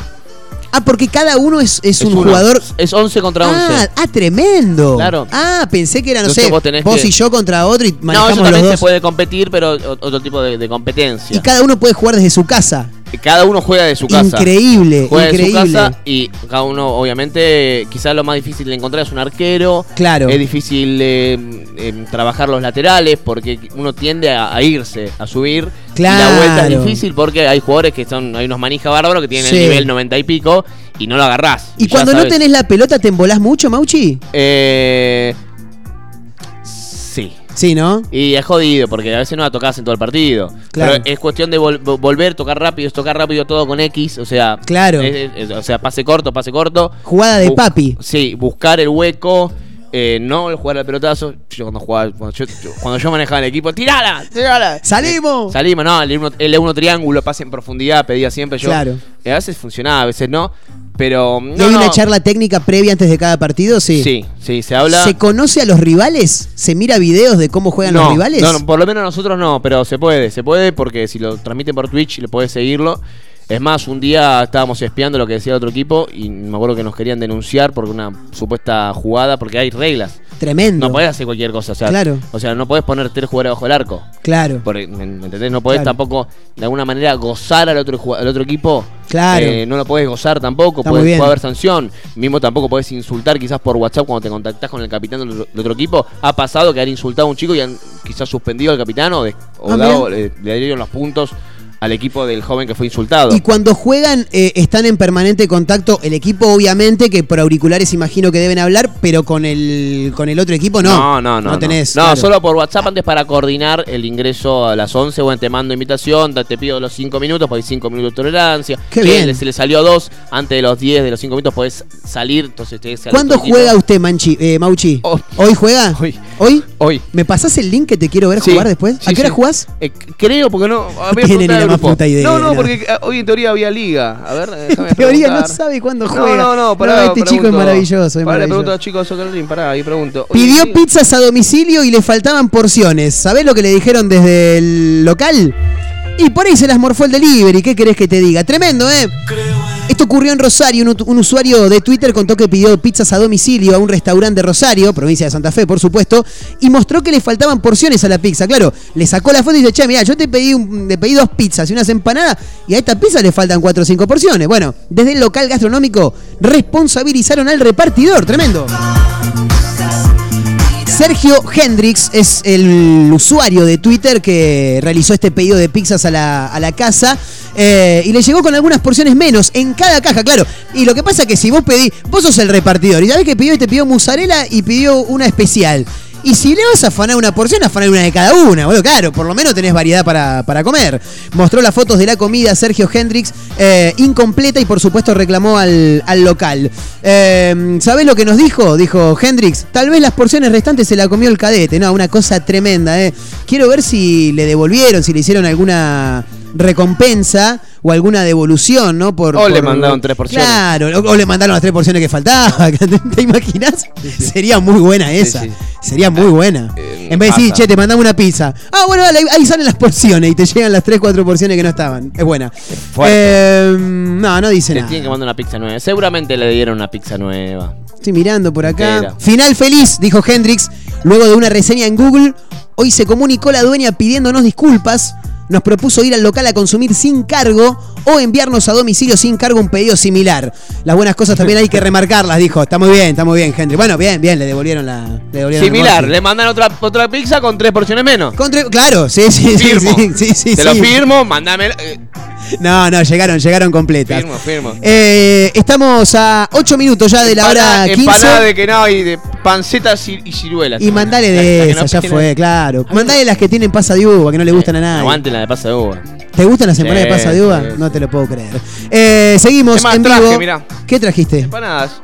Ah, porque cada uno es, es un uno. jugador. Es 11 contra 11. Ah, ah, tremendo. Claro. Ah, pensé que era, no Entonces sé, vos vos, tenés que- y yo contra otro y no, manejamos eso los también dos. se puede competir, pero otro tipo de, de competencia. Y cada uno puede jugar desde su casa. Cada uno juega de su casa. Increíble, Juega increíble. de su casa y cada uno, obviamente, quizás lo más difícil de encontrar es un arquero. Claro. Es difícil eh, eh, trabajar los laterales porque uno tiende a, a irse, a subir. Y la vuelta es difícil porque hay jugadores que son, hay unos manija bárbaros que tienen Sí. el nivel 90 y pico y no lo agarrás. ¿Y cuando no tenés la pelota te embolás mucho, Mauchi? Eh, sí. Sí, ¿no? Y es jodido, porque a veces no la tocas en todo el partido. Claro. Pero es cuestión de vol- vo- volver, tocar rápido, tocar rápido todo con X. O sea, Claro. es- es- es- o sea, pase corto, pase corto. Jugada de papi. Sí, buscar el hueco. Eh, no el jugar al pelotazo. Yo cuando jugaba, cuando yo, yo- cuando yo manejaba el equipo, ¡tirala! ¡tirala! ¡Salimos! Salimos, no, el L1, L1 triángulo, pase en profundidad, pedía siempre yo. Claro. Eh, a veces funcionaba, a veces no. Pero. ¿Y No, hay no. una charla técnica previa antes de cada partido? Sí. Sí, sí, se habla. ¿Se conoce a los rivales? ¿Se mira videos de cómo juegan no, los rivales? No, no, por lo menos nosotros no, pero se puede, se puede porque si lo transmiten por Twitch le puedes seguirlo. Es más, un día estábamos espiando lo que decía el otro equipo y me acuerdo que nos querían denunciar por una supuesta jugada, porque hay reglas. Tremendo. No podés hacer cualquier cosa. O sea, Claro. o sea no podés poner tres jugadores bajo el arco. Claro. Porque, ¿me, me entendés? No podés Claro. tampoco, de alguna manera, gozar al otro, al otro equipo. Claro. Eh, no lo podés gozar tampoco. Puede, haber sanción. Mismo tampoco podés insultar quizás por WhatsApp cuando te contactás con el capitán del otro, del otro equipo. Ha pasado que han insultado a un chico y han quizás suspendido al capitán o, de- o Ah, dado, eh, le dieron los puntos al equipo del joven que fue insultado. Y cuando juegan, eh, están en permanente contacto. El equipo, obviamente, que por auriculares imagino que deben hablar, pero con el, con el otro equipo no. No, no, no. No tenés. No, claro. solo por WhatsApp antes para coordinar el ingreso a las 11. Bueno, te mando invitación, te pido los 5 minutos, porque hay 5 minutos de tolerancia. Qué bien. le- Se le salió 2, antes de los 10 de los 5 minutos podés salir. Entonces te ¿Cuándo juega usted, Manchi, eh, Mauchi? ¿Hoy juega? Hoy. ¿Hoy? Hoy. ¿Me pasás el link que te quiero ver Sí, jugar después? sí, ¿A qué hora sí. jugás? Eh, creo, porque no. <laughs> No había tiene ni preguntado la más puta idea, No, no, no. porque ah, hoy en teoría había liga. A ver, <laughs> En teoría no sabe cuándo No, juega. No, no, pará, este chico es maravilloso. Es Pará, le maravilloso. pregunto al chico de Soccer pará, ahí pregunto. Pidió sí. pizzas a domicilio y le faltaban porciones. ¿Sabés lo que le dijeron desde el local? Y por ahí se las morfó el delivery. ¿Qué querés que te diga? Tremendo, ¿eh? Esto ocurrió en Rosario. Un, usuario de Twitter contó que pidió pizzas a domicilio a un restaurante de Rosario, provincia de Santa Fe, por supuesto, y mostró que le faltaban porciones a la pizza. Claro, le sacó la foto y dice, che, mira, yo te pedí, un- te pedí dos pizzas y unas empanadas y a esta pizza le faltan cuatro o cinco porciones. Bueno, desde el local gastronómico responsabilizaron al repartidor. Tremendo. Sergio Hendrix es el usuario de Twitter que realizó este pedido de pizzas a la casa eh, y le llegó con algunas porciones menos en cada caja, claro. Y lo que pasa es que si vos pedís, vos sos el repartidor y sabés que pidió y te pidió mozzarella y pidió una especial. Y si le vas a afanar una porción, afanar una de cada una. Bueno, claro, por lo menos tenés variedad para, para comer. Mostró las fotos de la comida Sergio Hendrix, eh, incompleta y por supuesto reclamó al, al local. Eh, ¿Sabés lo que nos dijo? Dijo Hendrix. Tal vez las porciones restantes se la comió el cadete. No, una cosa tremenda, ¿eh? Quiero ver si le devolvieron, si le hicieron alguna recompensa o alguna devolución, ¿no? Por, O le mandaron tres porciones. Claro, o, o le mandaron las tres porciones que faltaban. <laughs> ¿Te, imaginas? Sería muy buena esa. sí. Sería muy buena. en vez de decir, che, te mandamos una pizza. Ah, bueno, dale, ahí, salen las porciones y te llegan las tres, cuatro porciones que no estaban. Es buena. Eh, no, no dice Te nada. tienen que mandar una pizza nueva. Seguramente le dieron una pizza nueva. Estoy mirando por acá. Final feliz, dijo Hendrix. Luego de una reseña en Google, hoy se comunicó la dueña pidiéndonos disculpas. Nos propuso ir al local a consumir sin cargo o enviarnos a domicilio sin cargo un pedido similar. Las buenas cosas también hay que remarcarlas, dijo. Está muy bien, está muy bien, Hendrix. Bueno, bien, bien, le devolvieron la. Le devolvieron Similar, le mandan otra, otra pizza con tres porciones menos. Claro, sí, sí, sí, Firmo. sí, sí, sí, Te sí. lo firmo, mandame. eh, No, no, llegaron, llegaron completas. firmo, firmo. Eh, estamos a 8 minutos ya de la hora 15. Empanada de que no, y de pancetas y, y ciruelas. Y mandale de esas, no ya fue, claro. Mandale las que tienen pasa de uva, que no le gustan a nadie. Aguante la de pasa de uva. ¿Te gustan las empanadas de pasa de uva? No te lo puedo creer. Eh, seguimos más, en traje, vivo. mirá. ¿Qué trajiste? Empanadas.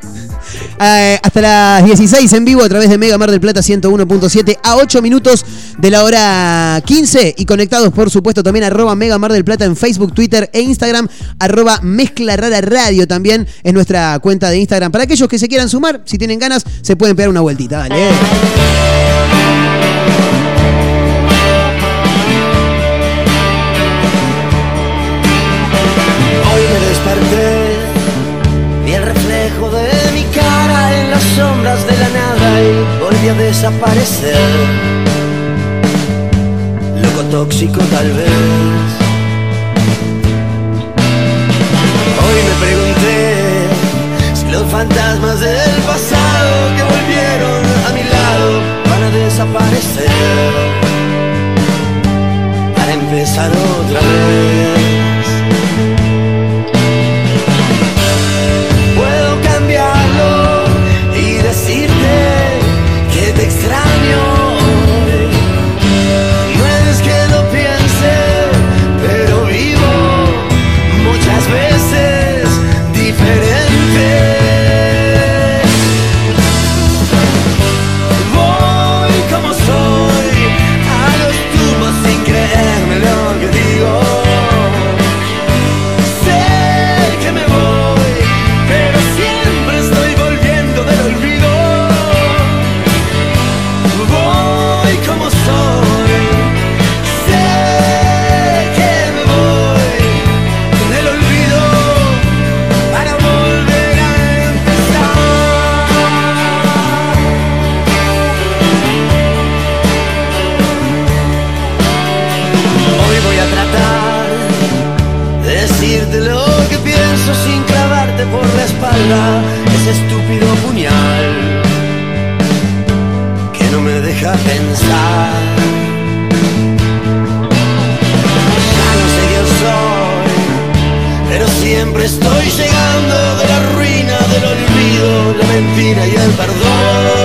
Eh, hasta las 16 en vivo a través de Mega Mar del Plata 101.7 a 8 minutos de la hora 15 y conectados por supuesto también arroba Mega Mar del Plata en Facebook, Twitter e Instagram, arroba Mezcla Rara Radio también es nuestra cuenta de Instagram. Para aquellos que se quieran sumar, si tienen ganas, se pueden pegar una vueltita, dale. Hoy me desperté, vi el reflejo de mi cara en las sombras de la nada y volví a desaparecer. Loco tóxico tal vez. Hoy me pregunté si los fantasmas del pasado desaparecer. Para empezar otra vez. Mentira y el perdón.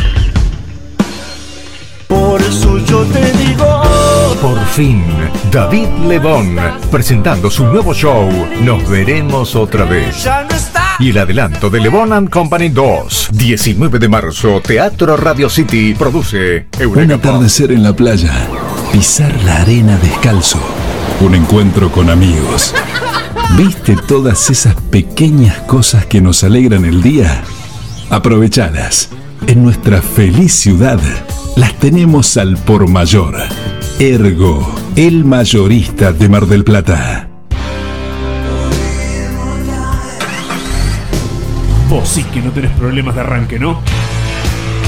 Por eso yo te digo. Por fin, David Lebón, presentando su nuevo show, Nos veremos otra vez. Y el adelanto de Lebon and Company 2, 19 de marzo, Teatro Radio City, produce Un Eureka atardecer en la playa, pisar la arena descalzo, un encuentro con amigos. ¿Viste todas esas pequeñas cosas que nos alegran el día? Aprovechalas. En nuestra feliz ciudad las tenemos al por mayor. Ergo, el mayorista de Mar del Plata. Vos sí que no tenés problemas de arranque, ¿no?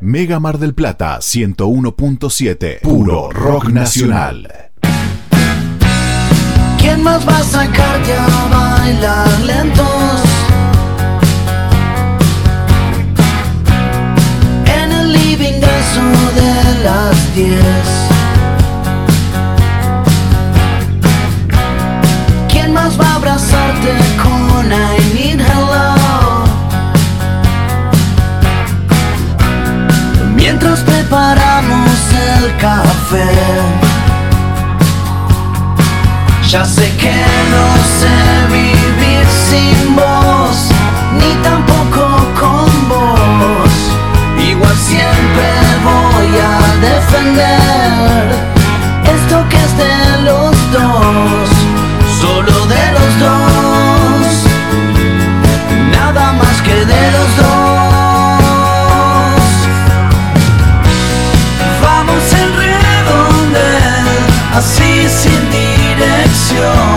Mega Mar del Plata 101.7. Puro rock nacional. ¿Quién más va a sacarte a bailar lentos? En el living de eso de las 10. ¿Quién más va a abrazarte con I need hello? Mientras preparamos el café. Ya sé que no sé vivir sin vos, ni tampoco con vos. Igual siempre voy a defender esto que es de los dos, solo de los dos, nada más que de los dos. Así sin dirección.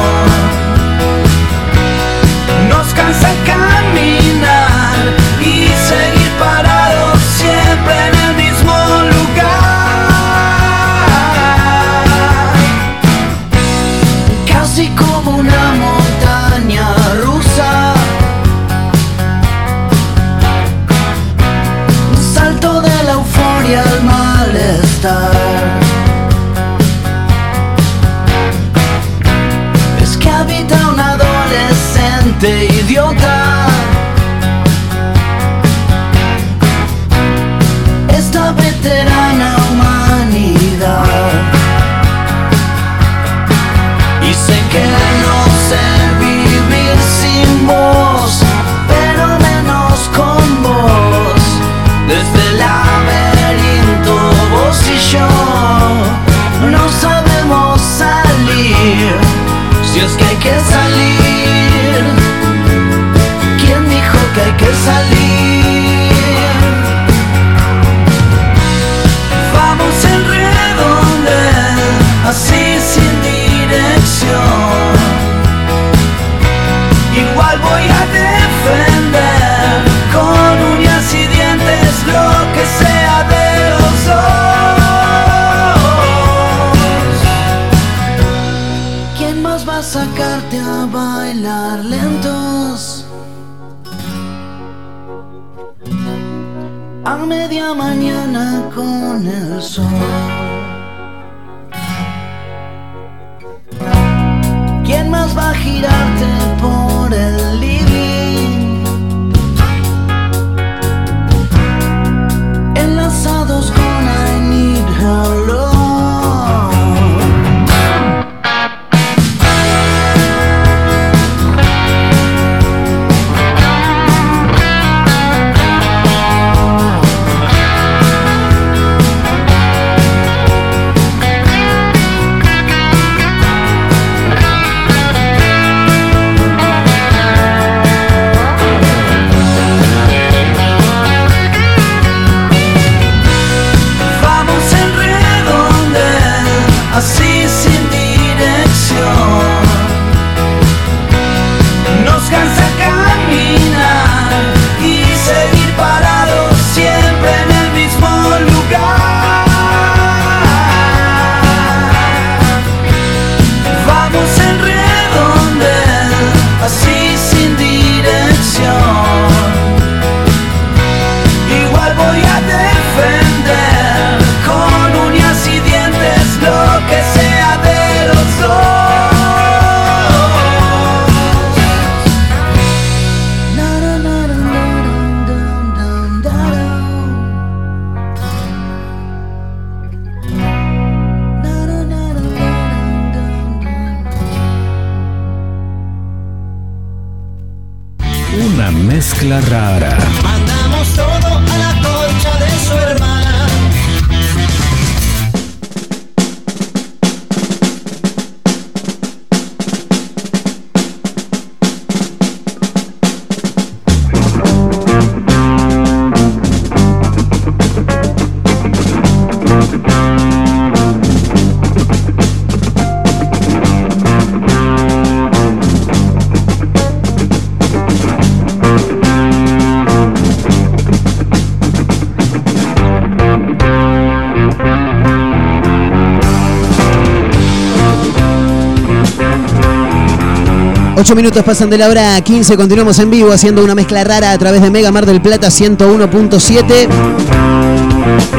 8 minutos pasan de la hora 15, continuamos en vivo haciendo una mezcla rara a través de Mega Mar del Plata 101.7.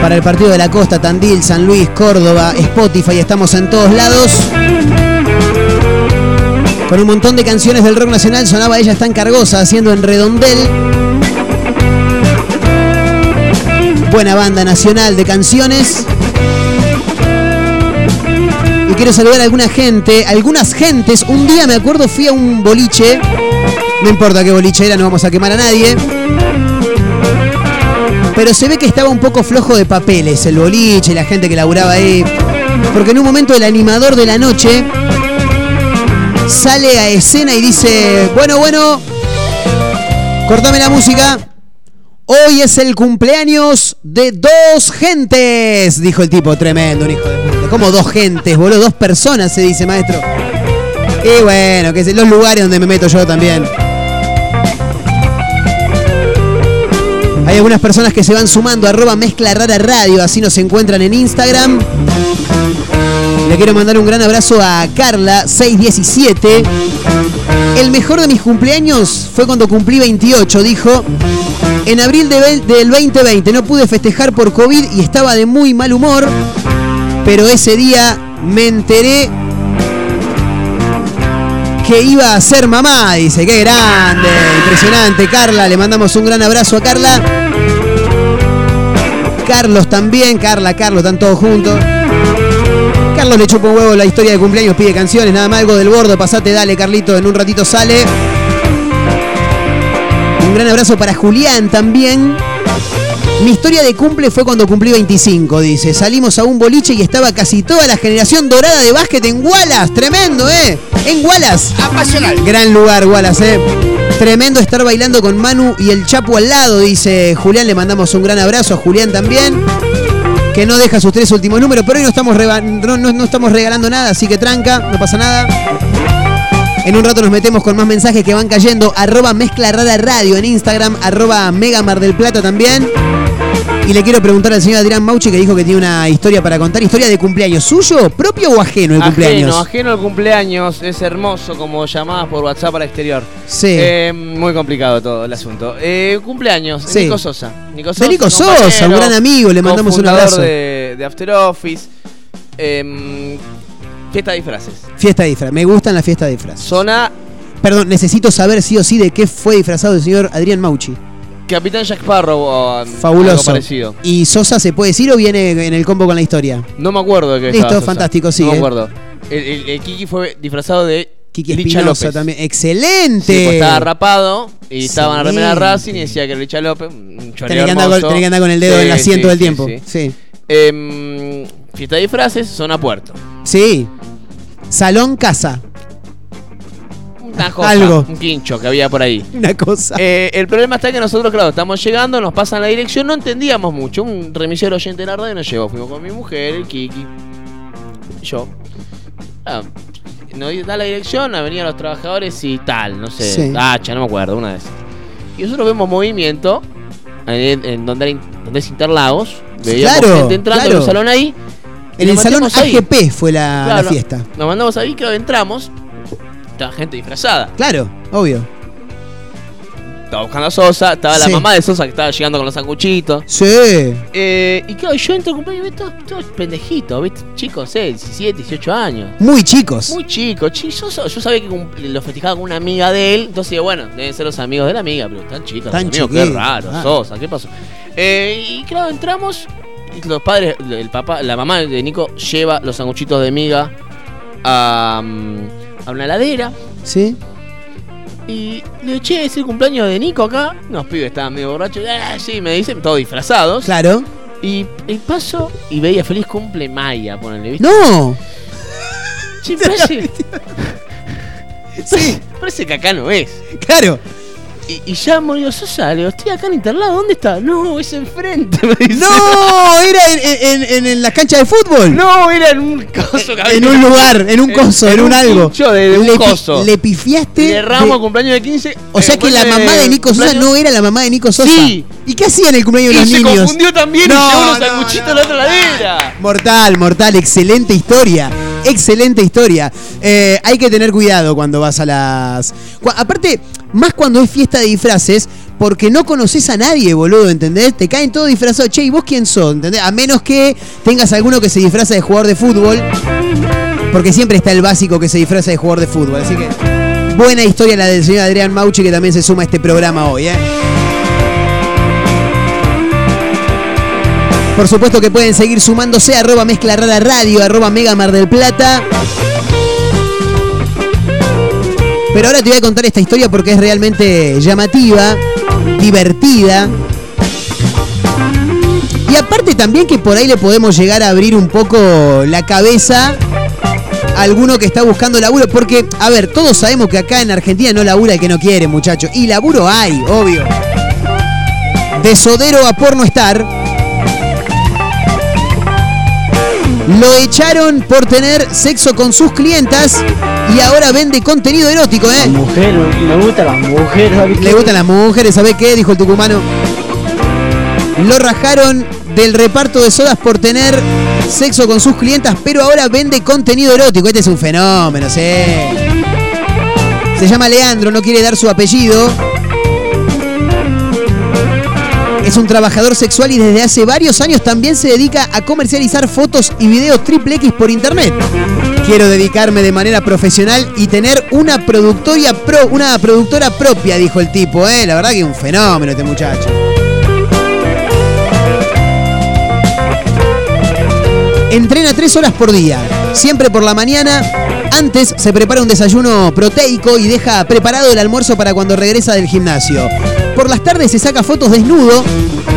Para el partido de la costa, Tandil, San Luis, Córdoba, Spotify, estamos en todos lados. Con un montón de canciones del rock nacional sonaba ella tan cargosa haciendo en redondel. Buena banda nacional de canciones. Y quiero saludar a alguna gente, algunas gentes. Un día me acuerdo fui a un boliche. No importa qué boliche era, no vamos a quemar a nadie. Pero se ve que estaba un poco flojo de papeles el boliche, la gente que laburaba ahí. Porque en un momento el animador de la noche sale a escena y dice, bueno, bueno, cortame la música. Hoy es el cumpleaños de dos gentes, dijo el tipo, tremendo, un hijo de puta. ¿Cómo dos gentes, boludo? Dos personas, se dice, maestro. Y bueno, que los lugares donde me meto yo también. Hay algunas personas que se van sumando, arroba mezcla rara radio, así nos encuentran en Instagram. Le quiero mandar un gran abrazo a Carla617. El mejor de mis cumpleaños fue cuando cumplí 28, dijo. En abril de del 2020 no pude festejar por COVID y estaba de muy mal humor. Pero ese día me enteré que iba a ser mamá. Dice, qué grande, impresionante. Carla, le mandamos un gran abrazo a Carla. Carlos también, Carla, Carlos, están todos juntos. Carlos le chupa un huevo la historia de cumpleaños, pide canciones, nada más algo del bordo, pasate, dale, Carlito, en un ratito sale. Un gran abrazo para Julián también. Mi historia de cumple fue cuando cumplí 25, dice. Salimos a un boliche y estaba casi toda la generación dorada de básquet en Wallace. Tremendo, ¿eh? En Wallace. Apasional. Gran lugar, Wallace, ¿eh? Tremendo estar bailando con Manu y el Chapo al lado, dice Julián. Le mandamos un gran abrazo a Julián también. Que no deja sus tres últimos números, pero hoy no estamos, reba- no, no- no estamos regalando nada, así que tranca, no pasa nada. En un rato nos metemos con más mensajes que van cayendo. Arroba Mezcla Rara Radio en Instagram, arroba Mega Mar del Plata también. Y le quiero preguntar al señor Adrián Mauchi que dijo que tiene una historia para contar. ¿Historia de cumpleaños suyo, propio o ajeno el Ajeno, cumpleaños? ajeno al cumpleaños, es hermoso como llamadas por WhatsApp al exterior. Sí. Eh, muy complicado todo el asunto. Eh, cumpleaños, Sí. Nico Sosa. Nico De Nico Sosa, un gran amigo, le mandamos un abrazo. De, de After Office. Eh, fiesta de disfraces. Fiesta de disfraz. Me gustan las fiestas de disfraz. Zona Perdón, necesito saber sí o sí de qué fue disfrazado el señor Adrián Mauchi. Capitán Jack Sparrow o algo Fabuloso. parecido. ¿Y Sosa se puede decir o viene en el combo con la historia? No me acuerdo de qué Listo, estaba Sosa. fantástico, No sigue. me acuerdo. El, el- el Kiki fue disfrazado de Kiki Licha Espinosa López. también. ¡Excelente! Sí, pues estaba rapado y estaba en la remera de. Racing y decía que era Licha López. Un choreo Tenés que, andar con, hermoso. tenés que andar con el dedo Sí, en el asiento sí, del sí, tiempo. sí. Sí. Em, fiesta de disfraces, zona puerto. Sí. Salón casa. Una cosa, Algo. un quincho que había por ahí. <laughs> Una cosa. Eh, el problema está que nosotros, claro, estamos llegando, nos pasan la dirección, no entendíamos mucho. Un remisero oyente de la radio nos llevó. Fuimos con mi mujer, el Kiki, yo. Ah, nos da la dirección, Avenida Los Trabajadores y tal, no sé. Sí. Hacha, no me acuerdo, una de esas. Y nosotros vemos movimiento en, en donde, hay- donde es Interlagos. Veíamos Claro, gente entrando claro. en el salón ahí. En el salón ahí. AGP fue la, fiesta. Nos mandamos ahí, claro, entramos. Estaba gente disfrazada. Claro, obvio. Estaba buscando a Sosa, estaba la mamá de Sosa que estaba llegando con los sanguchitos. Sí. Eh, y claro, yo entro al cumpleaños y todos, todos pendejitos, ¿viste? Chicos, eh, 17, 18 años. Muy chicos. Muy chicos. Chi- yo, yo sabía que lo festejaba con una amiga de él. Entonces, bueno, deben ser los amigos de la amiga, pero tan chicos. Tan amigos, qué raro, ah. Sosa, ¿qué pasó? Eh, y claro, entramos. Y los padres, el papá, la mamá de Nico lleva los sanguchitos de miga a, mm, a una heladera. Sí. Y le digo, che, es el cumpleaños de Nico acá. Unos pibes estaban medio borrachos. Ah, sí, me dicen, todos disfrazados. Claro. Y el paso y veía feliz cumple Maya, ponele, ¿viste? ¡No! Che, <laughs> parece. <laughs> sí. Parece que acá no es. Claro. Y, y llamo, le digo, Sosa, le digo, estoy acá en Interlado, ¿dónde está? No, es enfrente, <laughs> me dice. ¡No! Era en, en, en, en la cancha de fútbol. No, era en un coso que En había. un lugar, en un coso, en, un, algo. quincho de- de un le, pi- coso. le pifiaste. Le erramos de- cumpleaños de 15. O sea que la mamá de Nico Sosa cumpleaños- no era la mamá de Nico Sosa. Sí. ¿Y qué hacía en el cumpleaños de Y los se niños? confundió también y No, llevó unos no, sanguchitos en la otra ladera. Mortal, mortal, excelente historia. Excelente historia. Eh, hay que tener cuidado cuando vas a las. Aparte, más cuando es fiesta de disfraces, porque no conoces a nadie, boludo, ¿entendés? Te caen todos disfrazados. Che, ¿y vos quién sos? ¿Entendés? A menos que tengas alguno que se disfraza de jugador de fútbol. Porque siempre está el básico que se disfraza de jugador de fútbol. Así que. Buena historia la del señor Adrián Mauchi, que también se suma a este programa hoy, ¿eh? Por supuesto que pueden seguir sumándose arroba mezcla rara radio, arroba mega mar del plata. Pero ahora te voy a contar esta historia porque es realmente llamativa, divertida. Y aparte también que por ahí le podemos llegar a abrir un poco la cabeza a alguno que está buscando laburo. Porque, a ver, todos sabemos que acá en Argentina no labura el que no quiere, muchachos. Y laburo hay, obvio. De Sodero a Porno Star. Lo echaron por tener sexo con sus clientas y ahora vende contenido erótico, ¿eh? Mujer, me gustan las mujeres. ¿sabes Le gustan las mujeres, ¿sabe qué? Dijo el tucumano. Lo rajaron del reparto de sodas por tener sexo con sus clientas, pero ahora vende contenido erótico. Este es un fenómeno, sí. Se llama Leandro, no quiere dar su apellido. Es un trabajador sexual y desde hace varios años también se dedica a comercializar fotos y videos triple X por internet. Quiero dedicarme de manera profesional y tener una productora, pro, una productora propia, dijo el tipo, ¿eh? La verdad que es un fenómeno este muchacho. Entrena tres horas por día, siempre por la mañana. Antes se prepara un desayuno proteico y deja preparado el almuerzo para cuando regresa del gimnasio. Por las tardes se saca fotos desnudo,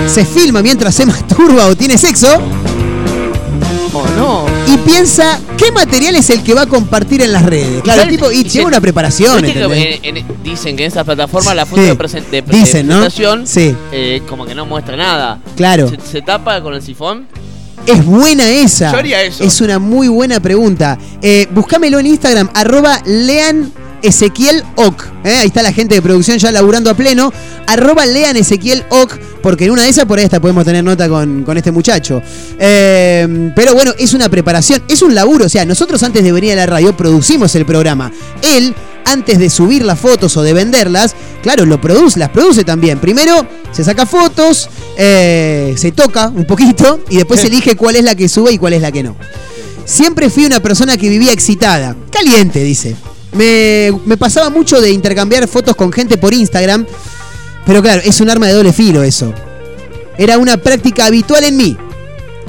se filma mientras se <laughs> masturba o tiene sexo Oh, no. y piensa qué material es el que va a compartir en las redes. Claro, tipo, y lleva una preparación. ¿Viste que ¿entendés? en- en- dicen que en esas plataformas la foto Sí. de, presen- de- de Dicen, ¿no? presentación Sí. eh, como que no muestra nada. Claro. Se, se tapa con el sifón. Es buena esa. Yo haría eso. Es una muy buena pregunta. Eh, buscámelo en Instagram, arroba lean Ezequiel Oc. ¿eh? Ahí está la gente de producción ya laburando a pleno. Arroba lean Ezequiel Oc, porque en una de esas por ahí hasta podemos tener nota con, con este muchacho. Eh, pero bueno, es una preparación, es un laburo. O sea, nosotros antes de venir a la radio producimos el programa. Él, antes de subir las fotos o de venderlas, claro, lo produce, las produce también. Primero se saca fotos, eh, se toca un poquito y después se <laughs> elige cuál es la que sube y cuál es la que no. Siempre fui una persona que vivía excitada, caliente, dice. Me, pasaba mucho de intercambiar fotos con gente por Instagram, pero claro, es un arma de doble filo eso. Era una práctica habitual en mí,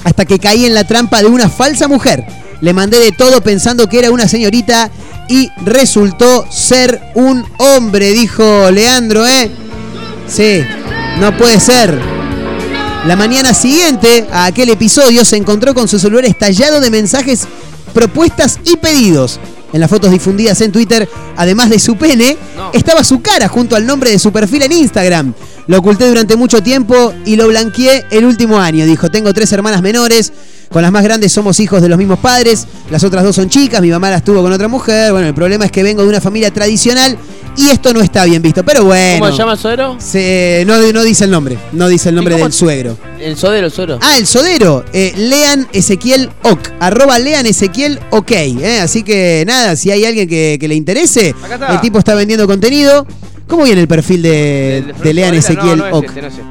hasta que caí en la trampa de una falsa mujer. Le mandé de todo pensando que era una señorita y resultó ser un hombre, dijo Leandro, ¿eh? Sí, no puede ser. La mañana siguiente a aquel episodio se encontró con su celular estallado de mensajes, propuestas y pedidos. En las fotos difundidas en Twitter, además de su pene, estaba su cara junto al nombre de su perfil en Instagram. Lo oculté durante mucho tiempo y lo blanqueé el último año. Dijo, tengo tres hermanas menores, con las más grandes somos hijos de los mismos padres, las otras dos son chicas, mi mamá las tuvo con otra mujer. Bueno, el problema es que vengo de una familia tradicional y esto no está bien visto. Pero bueno. ¿Cómo se llama el suegro? Se- no, no dice el nombre, no dice el nombre ¿Y cómo- del suegro. El sodero, el suegro. Ah, el sodero. eh, lean Ezequiel Oc. Arroba lean Ezequiel OK. eh, Así que nada, si hay alguien que, que le interese, el tipo está vendiendo contenido. ¿Cómo viene el perfil de, de Lean Ezequiel no, no Oc? es este, no es este.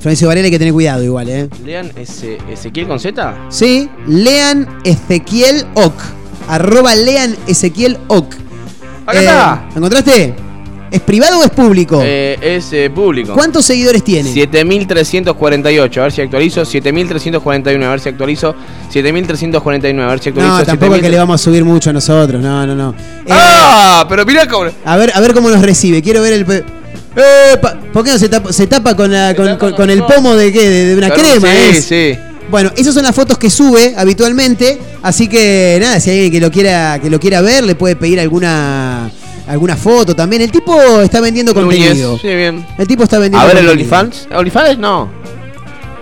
Florencio Varela hay que tener cuidado igual, ¿eh? Lean ese, Ezequiel con Z. Sí, lean Ezequiel Oc. Arroba lean Ezequiel Oc. Acá Eh, está. ¿Lo encontraste? ¿Es privado o es público? Eh, es eh, público. ¿Cuántos seguidores tiene? 7348, a ver si actualizo. 7341, a ver si actualizo. 7349, a ver si actualizo. No, tampoco es que 7000. le vamos a subir mucho a nosotros. No, no, no. Eh, ¡Ah! Pero mirá cómo. A ver, a ver cómo nos recibe. Quiero ver el. pe- Eh, pa- ¿Por qué no se tapa, se tapa con, la- con, con- con el pomo de qué? De, de una Claro, crema, sí, es. sí. Bueno, esas son las fotos que sube habitualmente. Así que nada, si hay alguien que lo quiera, que lo quiera ver, le puede pedir alguna alguna foto también. El tipo está vendiendo contenido. Sí, bien. El tipo está vendiendo A ver el. OnlyFans. ¿OnlyFans? No.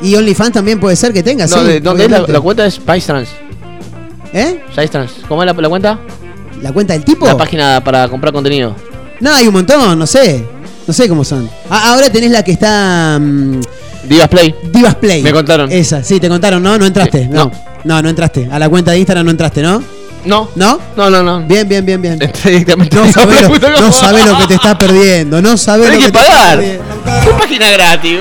Y OnlyFans también puede ser que tenga, No, sí. de- ¿dónde es la, cuenta? Es PaisTrans. ¿Eh? ¿Cómo es la, la cuenta? ¿La cuenta del tipo? La página para comprar contenido. No, hay un montón, no sé. No sé cómo son. Ah, ahora tenés la que está. mm, Divas Play. Divas Play. Me contaron. Esa, sí, te contaron, ¿no? No entraste. no. no, no entraste. A la cuenta de Instagram no entraste, ¿no? No. ¿No? No, no, no. Bien, bien, bien, bien. Directamente. No sabés lo, que te estás perdiendo. No sabés Tenés lo que que te estás pagar. perdiendo. ¿Qué página gratis?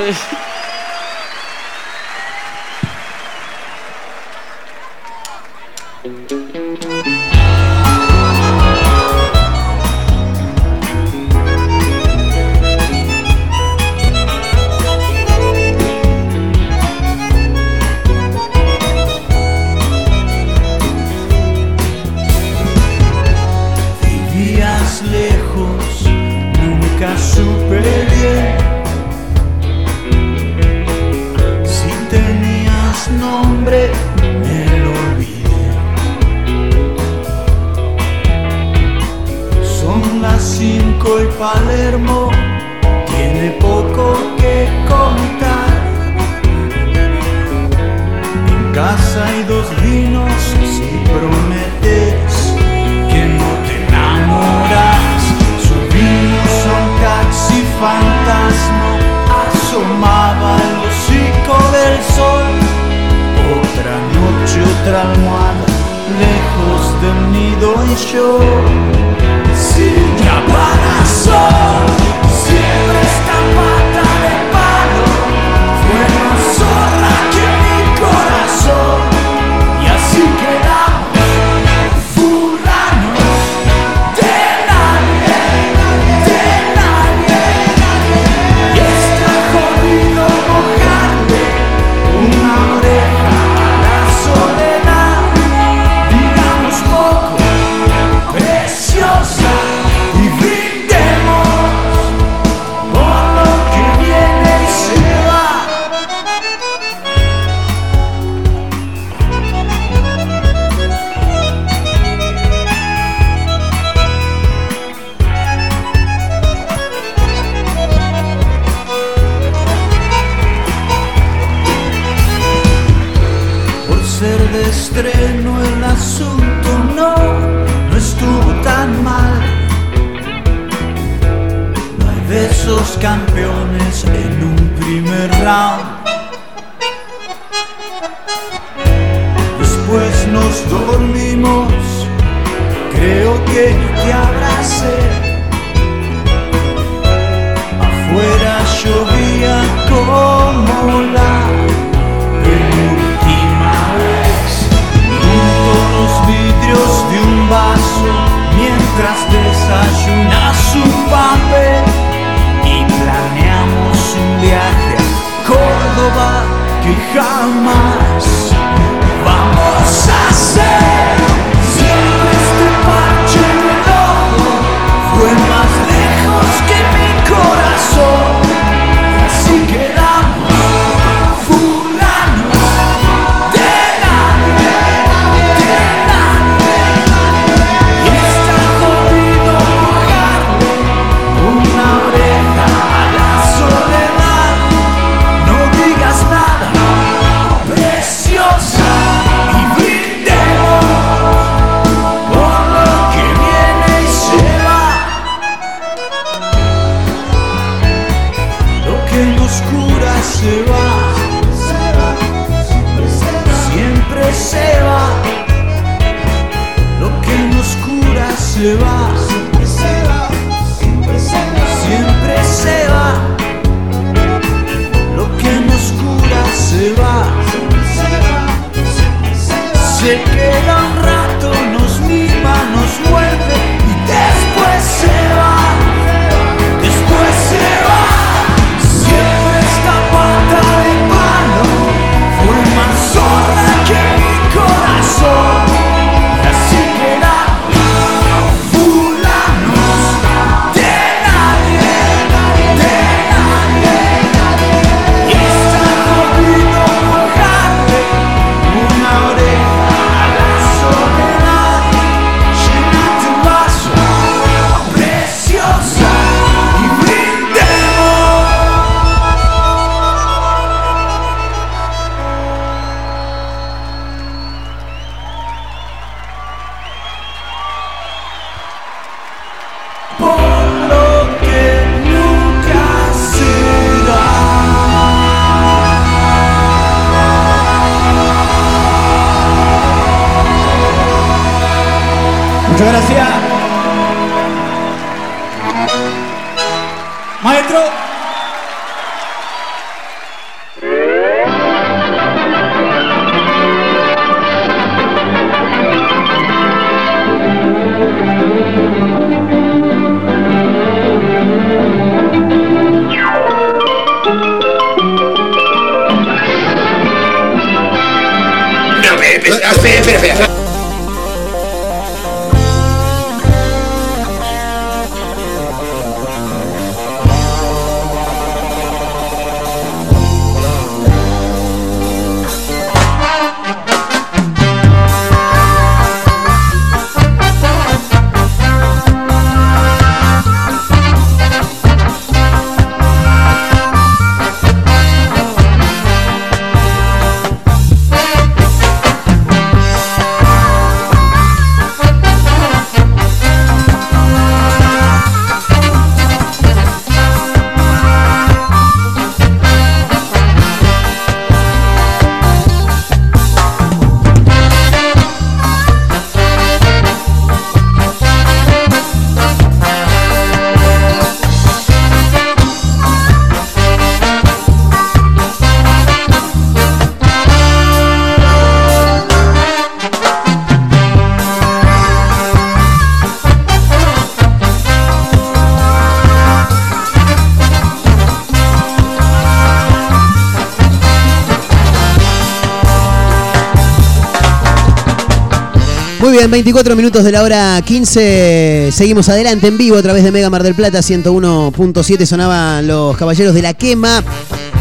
Muy bien, 24 minutos de la hora 15. Seguimos adelante en vivo a través de Mega Mar del Plata 101.7. Sonaban los Caballeros de la Quema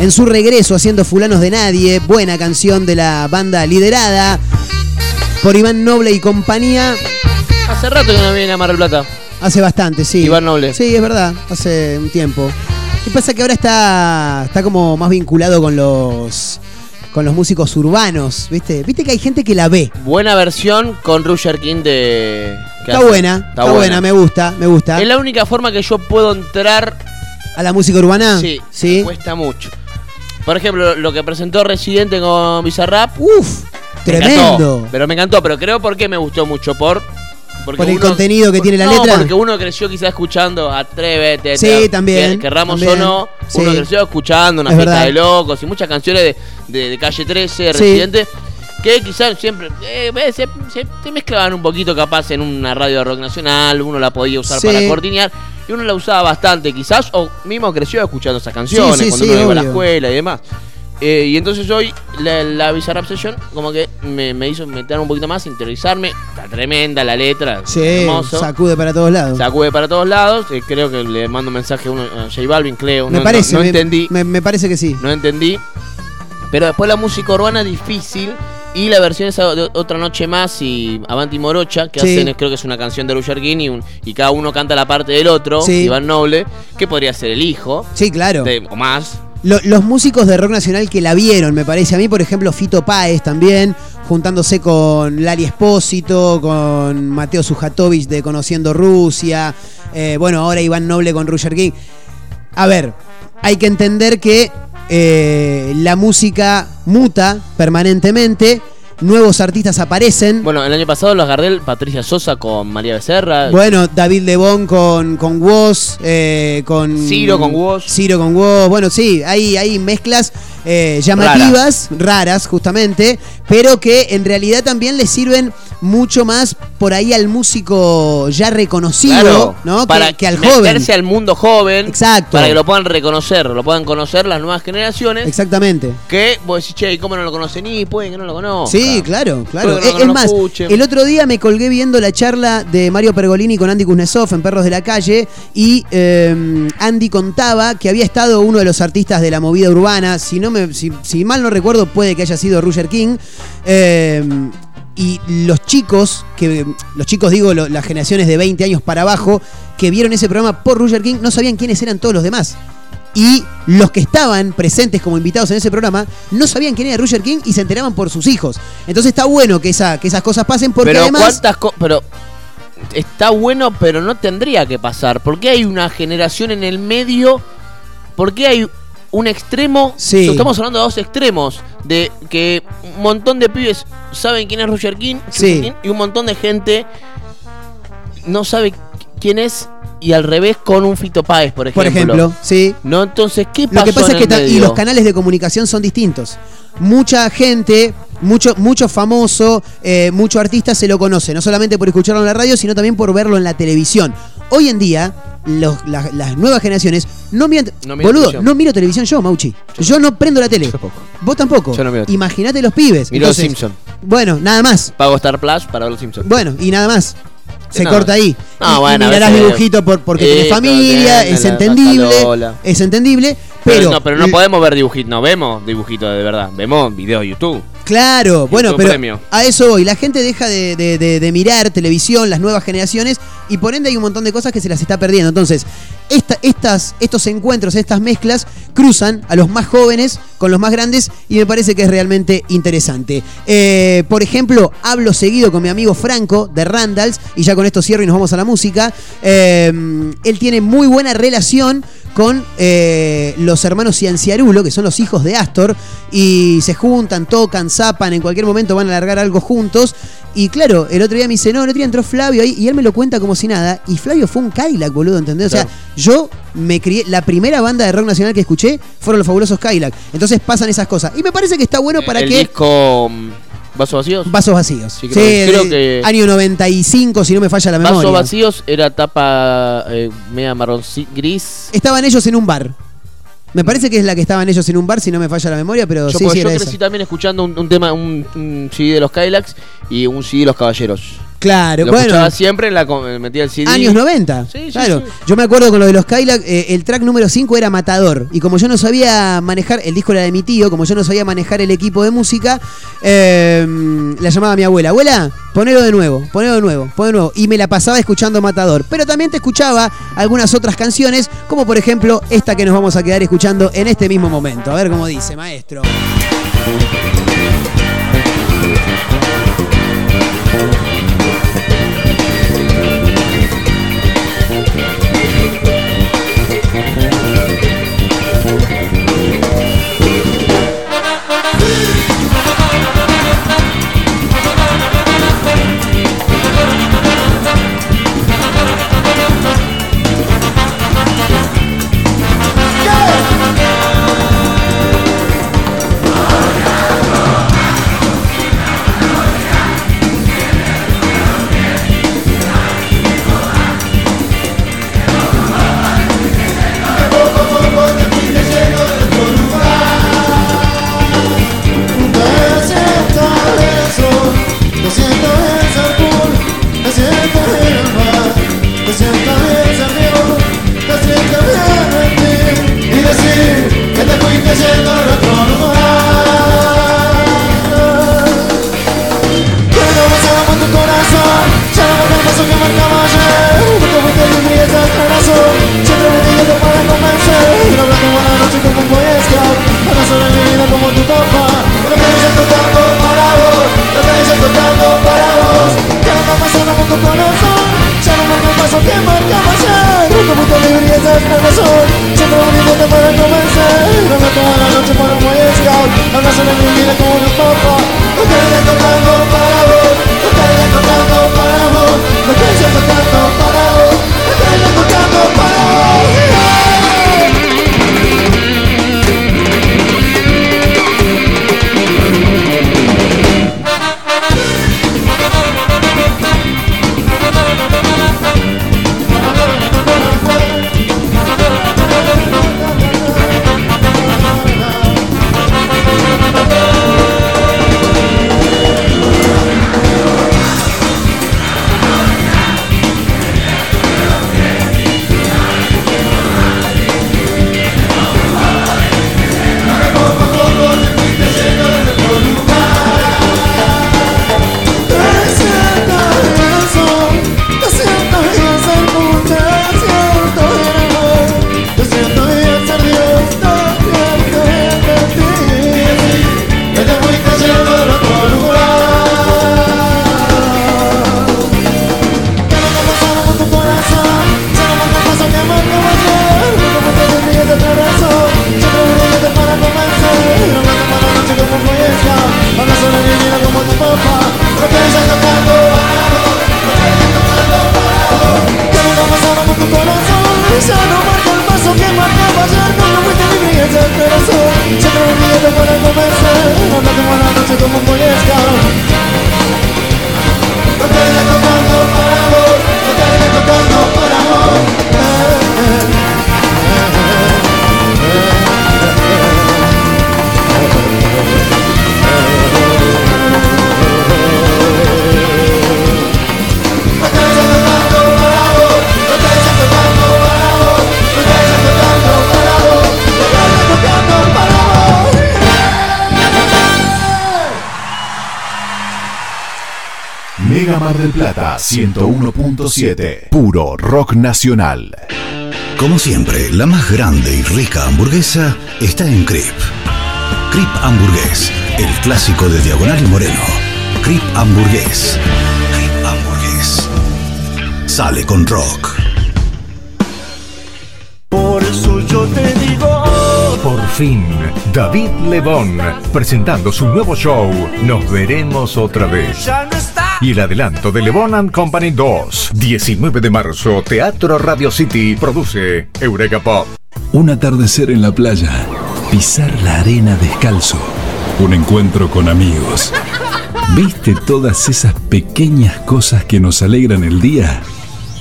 en su regreso haciendo Fulanos de Nadie. Buena canción de la banda liderada por Iván Noble y compañía. Hace rato que no viene a Mar del Plata. Hace bastante, sí. Iván Noble. Sí, es verdad, hace un tiempo. ¿Qué pasa? Que ahora está, está como más vinculado con los, con los músicos urbanos, ¿viste? Viste que hay gente que la ve. Buena versión con Roger King de. Está buena, está, buena. me gusta, me gusta. Es la única forma que yo puedo entrar ¿A la música urbana? Sí, Sí. me cuesta mucho. Por ejemplo, lo que presentó Residente con Bizarrap. Uf, me tremendo. encantó, pero me encantó, pero creo por qué me gustó mucho. Por, porque Por el uno- contenido que por- tiene la no, letra. porque uno creció quizás escuchando Atrévete. Sí, te- también, que- Querramos también, o no. Uno sí. creció escuchando una Es fiesta verdad. de locos y muchas canciones de, de- de Calle 13, Sí. Residente. Que quizás siempre eh, se, se- se mezclaban un poquito capaz en una radio de rock nacional, uno la podía usar Sí. para cortinear y uno la usaba bastante quizás, o mismo creció escuchando esas canciones Sí, sí, cuando sí, uno iba a la escuela y demás. Eh, y entonces hoy la, la Bizarrap Session como que me, me hizo meter un poquito más, interiorizarme. Está tremenda la letra, Sí, hermoso. sacude para todos lados. Sacude para todos lados. eh, creo que le mando un mensaje a, uno, a J Balvin, creo. me no, parece. no, no me, entendí. Me, me parece que sí. No entendí. Pero después la música urbana difícil. Y la versión esa de Otra Noche Más y Avanti Morocha, que Sí. hacen, creo que es una canción de King y, un- y cada uno canta la parte del otro, Sí. Iván Noble, que podría ser el hijo. Sí, claro. de- o más. Lo- los músicos de rock nacional que la vieron, me parece. A mí, por ejemplo, Fito Páez también, juntándose con Lali Espósito, con Mateo Sujatovich de Conociendo Rusia. eh, bueno, ahora Iván Noble con Roger King. A ver, hay que entender que eh, la música muta permanentemente. Nuevos artistas aparecen. Bueno, el año pasado los Gardel, Patricia Sosa con María Becerra. Bueno, David Lebón con, con Woz, eh, con. Ciro con Woz. Ciro con Woz. Bueno, sí, hay, hay mezclas eh, llamativas, raras. justamente, pero que en realidad también le sirven mucho más por ahí al músico ya reconocido, Claro, ¿no? Que- para que, al joven. meterse al mundo joven. Exacto. Para que lo puedan reconocer, lo puedan conocer las nuevas generaciones. Exactamente. Que vos decís, che, ¿y ¿cómo no lo conocen? Y pueden que no lo conozcan. Sí, claro, claro. Es, no es lo más, escuchen. el otro día me colgué viendo la charla de Mario Pergolini con Andy Kuznetsov en Perros de la Calle y eh, Andy contaba que había estado uno de los artistas de la movida urbana, si, no me, si, si mal no recuerdo puede que haya sido Roger King, eh, y los chicos, que los chicos digo, lo- las generaciones de 20 años para abajo, que vieron ese programa por Roger King, no sabían quiénes eran todos los demás. Y los que estaban presentes como invitados en ese programa no sabían quién era Roger King y se enteraban por sus hijos. Entonces está bueno que, esa, que esas cosas pasen porque pero además... cuántas co- pero está bueno, pero no tendría que pasar. ¿Por qué hay una generación en el medio? ¿Por qué hay un extremo? Sí. Estamos hablando de dos extremos. De que un montón de pibes saben quién es Roger King, Sí. King, y un montón de gente no sabe quién es y al revés con un Fito Páez, por ejemplo. Por ejemplo, sí. No, entonces, ¿qué pasó Lo que pasa en es que y los canales de comunicación son distintos. Mucha gente, mucho, mucho famoso, eh, mucho artista se lo conoce, no solamente por escucharlo en la radio, sino también por verlo en la televisión. Hoy en día, los- la- las nuevas generaciones no miran. No boludo, televisión. no miro televisión yo, Mauchi. Yo no prendo la tele. Vos tampoco. Yo no miro. Imagínate los pibes. Miro los Simpson. Bueno, nada más. Pago Star Plus para ver los Simpsons. Bueno, y nada más. Se No. corta ahí. No, y, bueno, mirarás veces- dibujito por, porque tenés familia, es entendible. Es entendible, Pero, no, pero no podemos ver dibujitos, no vemos dibujitos de verdad, vemos videos de YouTube. Claro, bueno, pero a eso voy. La gente deja de, de- de- de mirar televisión, las nuevas generaciones, y por ende hay un montón de cosas que se las está perdiendo. Entonces, esta- estas, estos encuentros, estas mezclas, cruzan a los más jóvenes con los más grandes, y me parece que es realmente interesante. Eh, por ejemplo, hablo seguido con mi amigo Franco de Randalls, y ya con esto cierro y nos vamos a la música. Eh, él tiene muy buena relación con eh, los hermanos Cianciarulo, que son los hijos de Astor, y se juntan, tocan, zapan, en cualquier momento van a largar algo juntos. Y claro, el otro día me dice, no, el otro día entró Flavio ahí, y él me lo cuenta como si nada, y Flavio fue un Cadillac, boludo, ¿entendés? O sea, Claro. yo me crié, la primera banda de rock nacional que escuché fueron los fabulosos Cadillac. Entonces pasan esas cosas. Y me parece que está bueno para el que... disco mm, Vasos Vacíos. Vasos vacíos. Sí, Sí, creo, creo de- que Año 95, si no me falla la memoria. Vasos Vacíos era tapa eh, media marrón sí, gris. Estaban ellos en un bar. Me parece que es la que estaban ellos en un bar, si no me falla la memoria, pero Yo, sí, sí yo era crecí esa. también escuchando un, un tema, un, un CD de los Kylax y un CD de los Caballeros. Claro, Lo bueno. escuchaba siempre, en la, com- metía el CD. Años 90. Sí, sí, claro. sí. Yo me acuerdo con lo de los Kylac, eh, el track número 5 era Matador. Y como yo no sabía manejar, el disco era de mi tío, como yo no sabía manejar el equipo de música, eh, la llamaba mi abuela. Abuela, ponelo de nuevo, ponelo de nuevo, ponelo de nuevo. Y me la pasaba escuchando Matador. Pero también te escuchaba algunas otras canciones, como por ejemplo esta que nos vamos a quedar escuchando en este mismo momento. A ver cómo dice, maestro. Mega Mar del Plata 101.7. Puro rock nacional. Como siempre, la más grande y rica hamburguesa está en Crip. Crip Hamburgués, el clásico de Diagonal y Moreno. Crip Hamburgués. Crip Hamburgués. Sale con rock. Por eso yo te digo. Por fin, David Lebón, presentando su nuevo show, Nos veremos otra vez. Ya no está. Y el adelanto de Lebón and Company 2, 19 de marzo, Teatro Radio City, produce Eureka Pop. Un atardecer en la playa, pisar la arena descalzo, un encuentro con amigos. ¿Viste todas esas pequeñas cosas que nos alegran el día?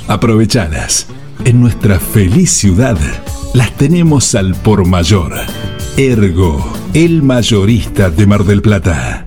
Aprovechalas. En nuestra feliz ciudad las tenemos al por mayor. Ergo, el mayorista de Mar del Plata.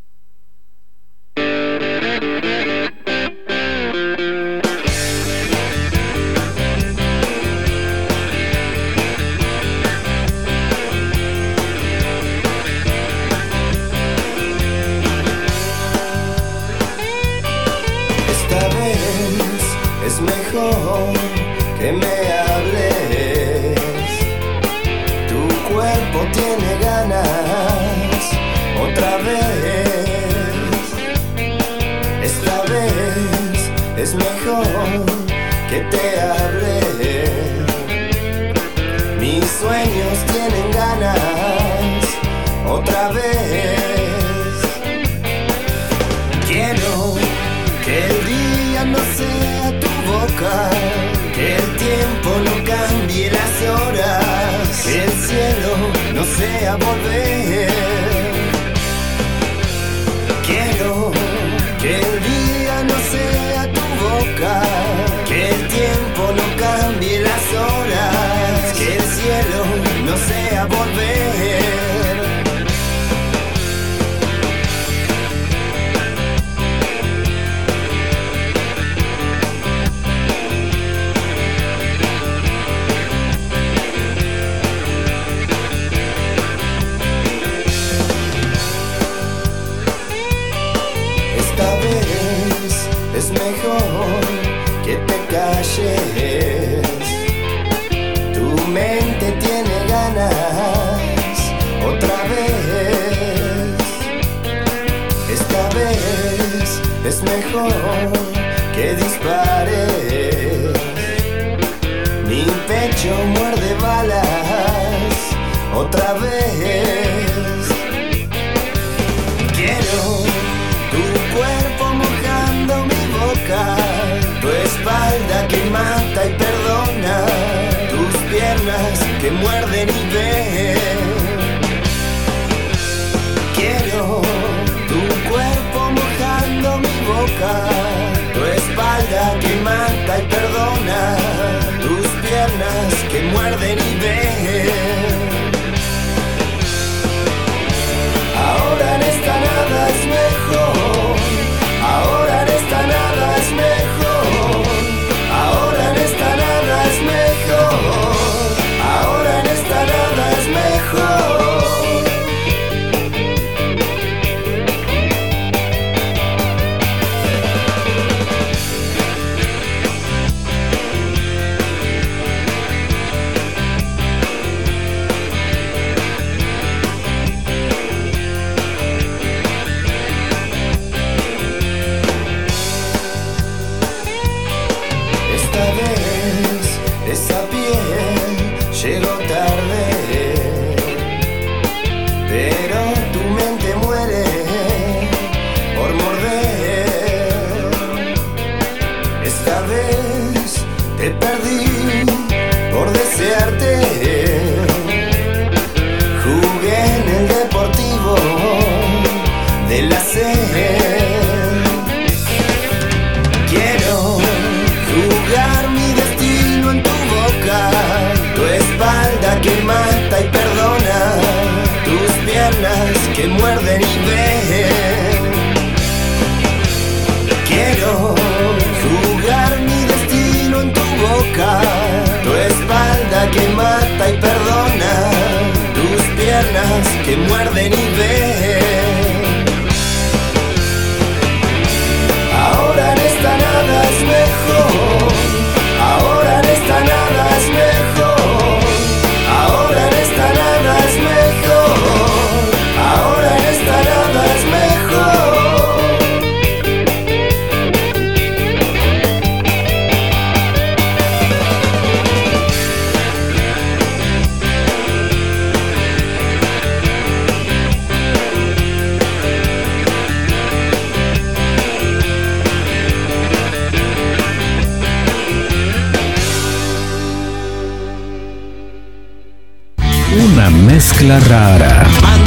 Que te hable. Mis sueños tienen ganas otra vez. Quiero que el día no sea tu boca, que el tiempo no cambie las horas, que el cielo no sea volver. Cielo no sea volver. Mejor que dispares. Mi pecho muerde balas otra vez. Quiero tu cuerpo mojando mi boca, tu espalda que mata y perdona, tus piernas que muerden y ven. Tu espalda que mata y perdona, tus piernas que muerden y ven. Ahora en esta nada es mejor. Que muerden y ven. Rara.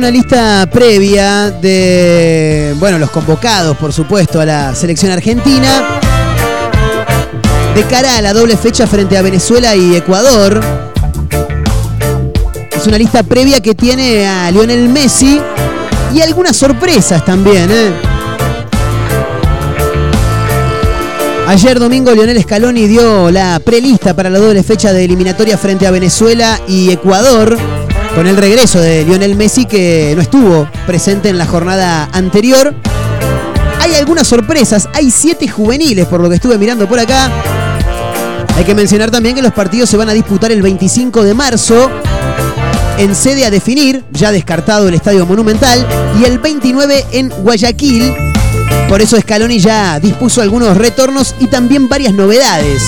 Una lista previa de, bueno, los convocados, por supuesto, a la selección argentina. De cara a la doble fecha frente a Venezuela y Ecuador. Es una lista previa que tiene a Lionel Messi y algunas sorpresas también. ¿eh? Ayer domingo Lionel Scaloni dio la prelista para la doble fecha de eliminatoria frente a Venezuela y Ecuador con el regreso de Lionel Messi que no estuvo presente en la jornada anterior. Hay algunas sorpresas, hay siete juveniles por lo que estuve mirando por acá. Hay que mencionar también que los partidos se van a disputar el 25 de marzo en sede a definir, ya descartado el Estadio Monumental, y el 29 en Guayaquil. Por eso Scaloni ya dispuso algunos retornos y también varias novedades.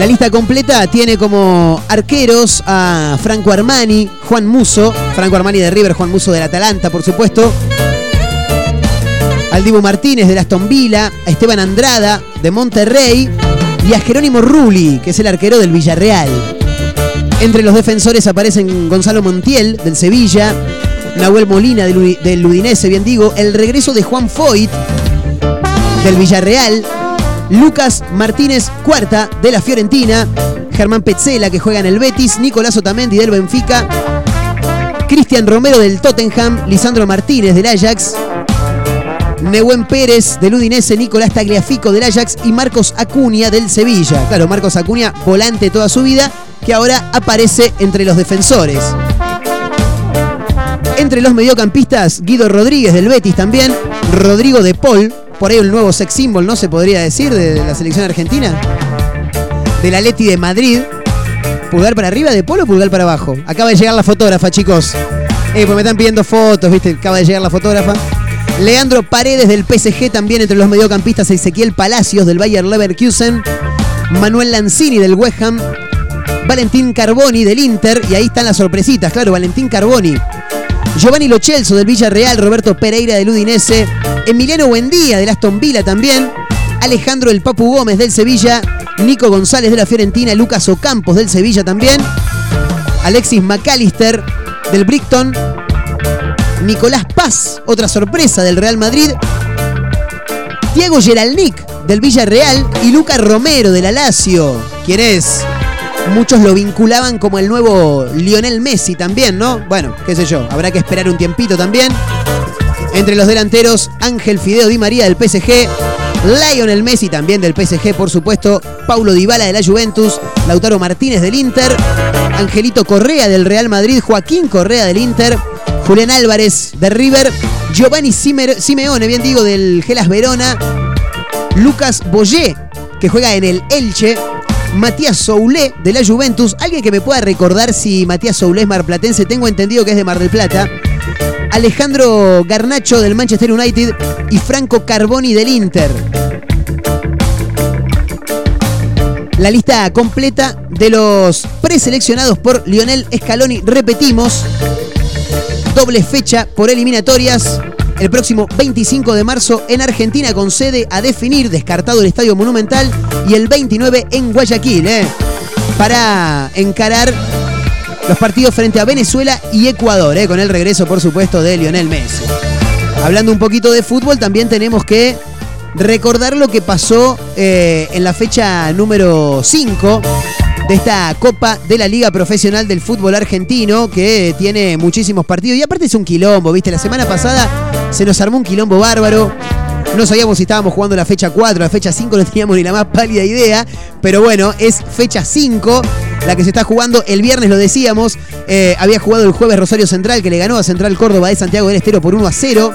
La lista completa tiene como arqueros a Franco Armani, Juan Muso, Franco Armani de River, Juan Muso del Atalanta, por supuesto. Al Dibu Martínez de Aston Villa, a Esteban Andrada de Monterrey y a Jerónimo Rulli, que es el arquero del Villarreal. Entre los defensores aparecen Gonzalo Montiel del Sevilla, Nahuel Molina del, del Udinese, bien digo, el regreso de Juan Foyt del Villarreal, Lucas Martínez Cuarta de la Fiorentina, Germán Petzela que juega en el Betis, Nicolás Otamendi del Benfica, Cristian Romero del Tottenham, Lisandro Martínez del Ajax, Nehuen Pérez del Udinese, Nicolás Tagliafico del Ajax y Marcos Acuña del Sevilla. Claro, Marcos Acuña, volante toda su vida, que ahora aparece entre los defensores. Entre los mediocampistas, Guido Rodríguez del Betis también, Rodrigo de Paul, por ahí el nuevo sex symbol, ¿no? Se podría decir, de, la selección argentina. Del Atleti de Madrid. ¿Pulgar para arriba de Paul o pulgar para abajo? Acaba de llegar la fotógrafa, chicos. Eh, pues me están pidiendo fotos, ¿viste? Acaba de llegar la fotógrafa. Leandro Paredes del PSG también entre los mediocampistas, Ezequiel Palacios del Bayer Leverkusen, Manuel Lanzini del West Ham, Valentín Carboni del Inter, y ahí están las sorpresitas, claro, Valentín Carboni. Giovanni Lochelso del Villarreal, Roberto Pereira del Udinese, Emiliano Buendía del Aston Villa también, Alejandro El Papu Gómez del Sevilla, Nico González de la Fiorentina, Lucas Ocampos del Sevilla también, Alexis McAllister del Brighton, Nicolás Paz, otra sorpresa del Real Madrid, Diego Geralnik del Villarreal. Y Lucas Romero del Alacio, quien es Muchos lo vinculaban como el nuevo Lionel Messi también, ¿no? Bueno, qué sé yo, habrá que esperar un tiempito también. Entre los delanteros, Ángel Fideo Di María del PSG, Lionel Messi también del PSG, por supuesto, Paulo Dybala de la Juventus, Lautaro Martínez del Inter, Angelito Correa del Real Madrid, Joaquín Correa del Inter, Julián Álvarez de River, Giovanni Simeone, bien digo, del Gelas Verona, Lucas Boyé, que juega en el Elche, Matías Soulé de la Juventus. Alguien que me pueda recordar si Matías Soulé es marplatense, tengo entendido que es de Mar del Plata. Alejandro Garnacho del Manchester United y Franco Carboni del Inter. La lista completa de los preseleccionados por Lionel Scaloni. Repetimos, doble fecha por eliminatorias. El próximo 25 de marzo en Argentina con sede a definir, descartado el Estadio Monumental, y el 29 en Guayaquil, ¿eh? para encarar los partidos frente a Venezuela y Ecuador, ¿eh? con el regreso, por supuesto, de Lionel Messi. Hablando un poquito de fútbol, también tenemos que recordar lo que pasó eh, en la fecha número 5 de esta Copa de la Liga Profesional del Fútbol Argentino, que tiene muchísimos partidos. Y aparte es un quilombo, ¿viste? La semana pasada se nos armó un quilombo bárbaro. No sabíamos si estábamos jugando la fecha 4, la fecha 5, no teníamos ni la más pálida idea. Pero bueno, es fecha 5 la que se está jugando. El viernes lo decíamos, eh, había jugado el jueves Rosario Central, que le ganó a Central Córdoba de Santiago del Estero por 1 a 0.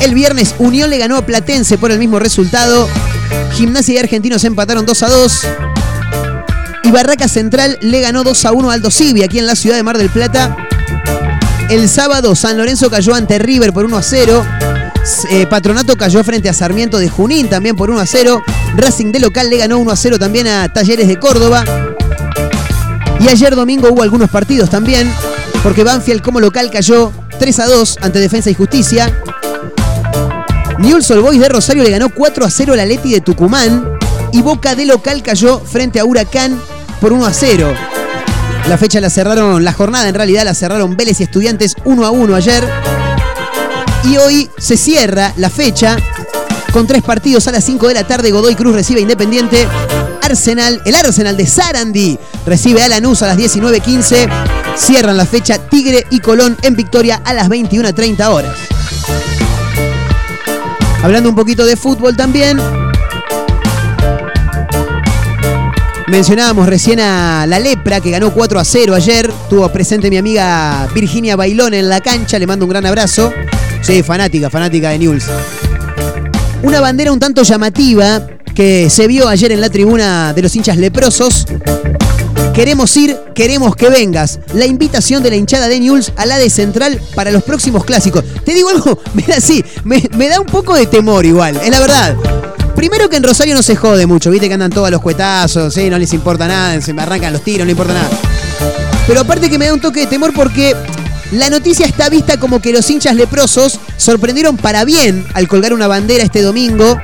El viernes Unión le ganó a Platense por el mismo resultado. Gimnasia y Argentinos empataron 2 a 2. Y Barraca Central le ganó 2 a 1 a Aldo Civi aquí en la ciudad de Mar del Plata. El sábado San Lorenzo cayó ante River por 1 a 0. Eh, Patronato cayó frente a Sarmiento de Junín también por 1 a 0. Racing de local le ganó 1 a 0 también a Talleres de Córdoba. Y ayer domingo hubo algunos partidos también, porque Banfield como local cayó 3 a 2 ante Defensa y Justicia. Newell's Old Boys de Rosario le ganó 4 a 0 al Atleti de Tucumán. y Boca de local cayó frente a Huracán por 1 a 0. La fecha la cerraron, la jornada en realidad la cerraron Vélez y Estudiantes 1 a 1 ayer. Y hoy se cierra la fecha con tres partidos a las 5 de la tarde. Godoy Cruz recibe a Independiente. Arsenal, el Arsenal de Sarandí recibe a Lanús a las 19.15. Cierran la fecha Tigre y Colón en Victoria a las 21.30 horas. Hablando un poquito de fútbol también. Mencionábamos recién a la Lepra que ganó 4 a 0 ayer. Tuvo presente mi amiga Virginia Bailón en la cancha. Le mando un gran abrazo. Sí, fanática, fanática de News. Una bandera un tanto llamativa que se vio ayer en la tribuna de los hinchas leprosos. Queremos ir, queremos que vengas. La invitación de la hinchada de News a la de Central para los próximos clásicos. Te digo algo, <laughs> mira, sí, me, me da un poco de temor igual, es la verdad. Primero que en Rosario no se jode mucho, viste que andan todos a los cuetazos, ¿sí? no les importa nada, se me arrancan los tiros, no importa nada. Pero aparte que me da un toque de temor porque la noticia está vista como que los hinchas leprosos sorprendieron para bien al colgar una bandera este domingo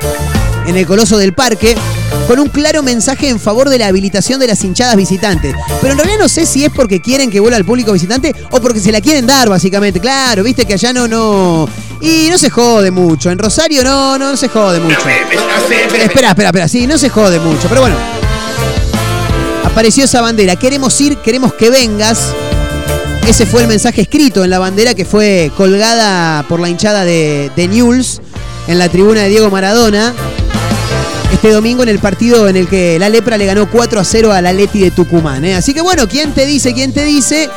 en el Coloso del Parque con un claro mensaje en favor de la habilitación de las hinchadas visitantes. Pero en realidad no sé si es porque quieren que vuelva al público visitante o porque se la quieren dar, básicamente. Claro, viste que allá no, no. Y no se jode mucho. En Rosario no, no, no se jode mucho. Espera, espera, espera. Sí, no se jode mucho. Pero bueno. Apareció esa bandera. Queremos ir, queremos que vengas. Ese fue el mensaje escrito en la bandera que fue colgada por la hinchada de, de Newell's en la tribuna de Diego Maradona este domingo en el partido en el que la Lepra le ganó 4 a 0 a la Leti de Tucumán. ¿eh? Así que bueno, ¿quién te dice, quién te dice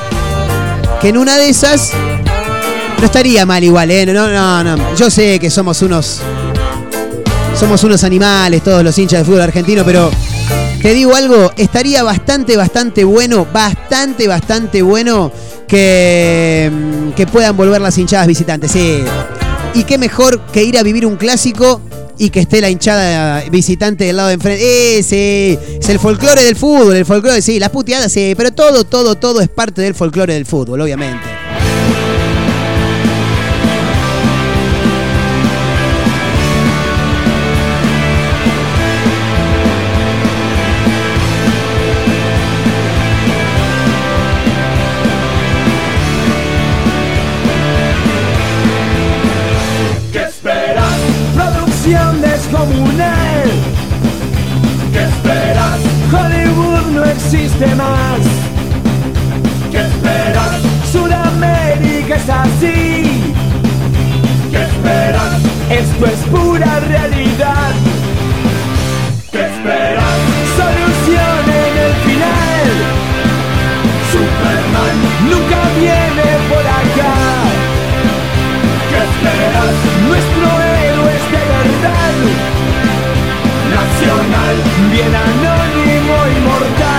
que en una de esas no estaría mal igual, ¿eh? No, no, no. Yo sé que somos unos. Somos unos animales, todos los hinchas de fútbol argentino, pero te digo algo, estaría bastante, bastante bueno, bastante, bastante bueno que, que puedan volver las hinchadas visitantes. Sí. Y qué mejor que ir a vivir un clásico y que esté la hinchada visitante del lado de enfrente. Ese es el folclore del fútbol, el folclore, sí, las puteadas, sí, pero todo, todo, todo es parte del folclore del fútbol, obviamente. Es pura realidad. ¿Qué esperas? Solución en el final. Superman nunca viene por acá. ¿Qué esperas? Nuestro héroe es de verdad. Nacional, bien anónimo y mortal.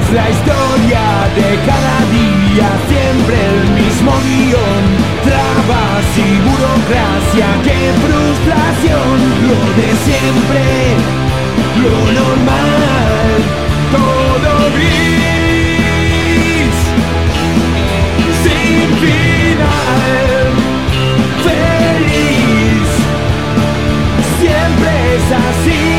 es la historia de cada día, siempre el mismo guion. Trabas y burocracia, qué frustración. Lo de siempre, lo normal, todo gris. Sin final, feliz. Siempre es así.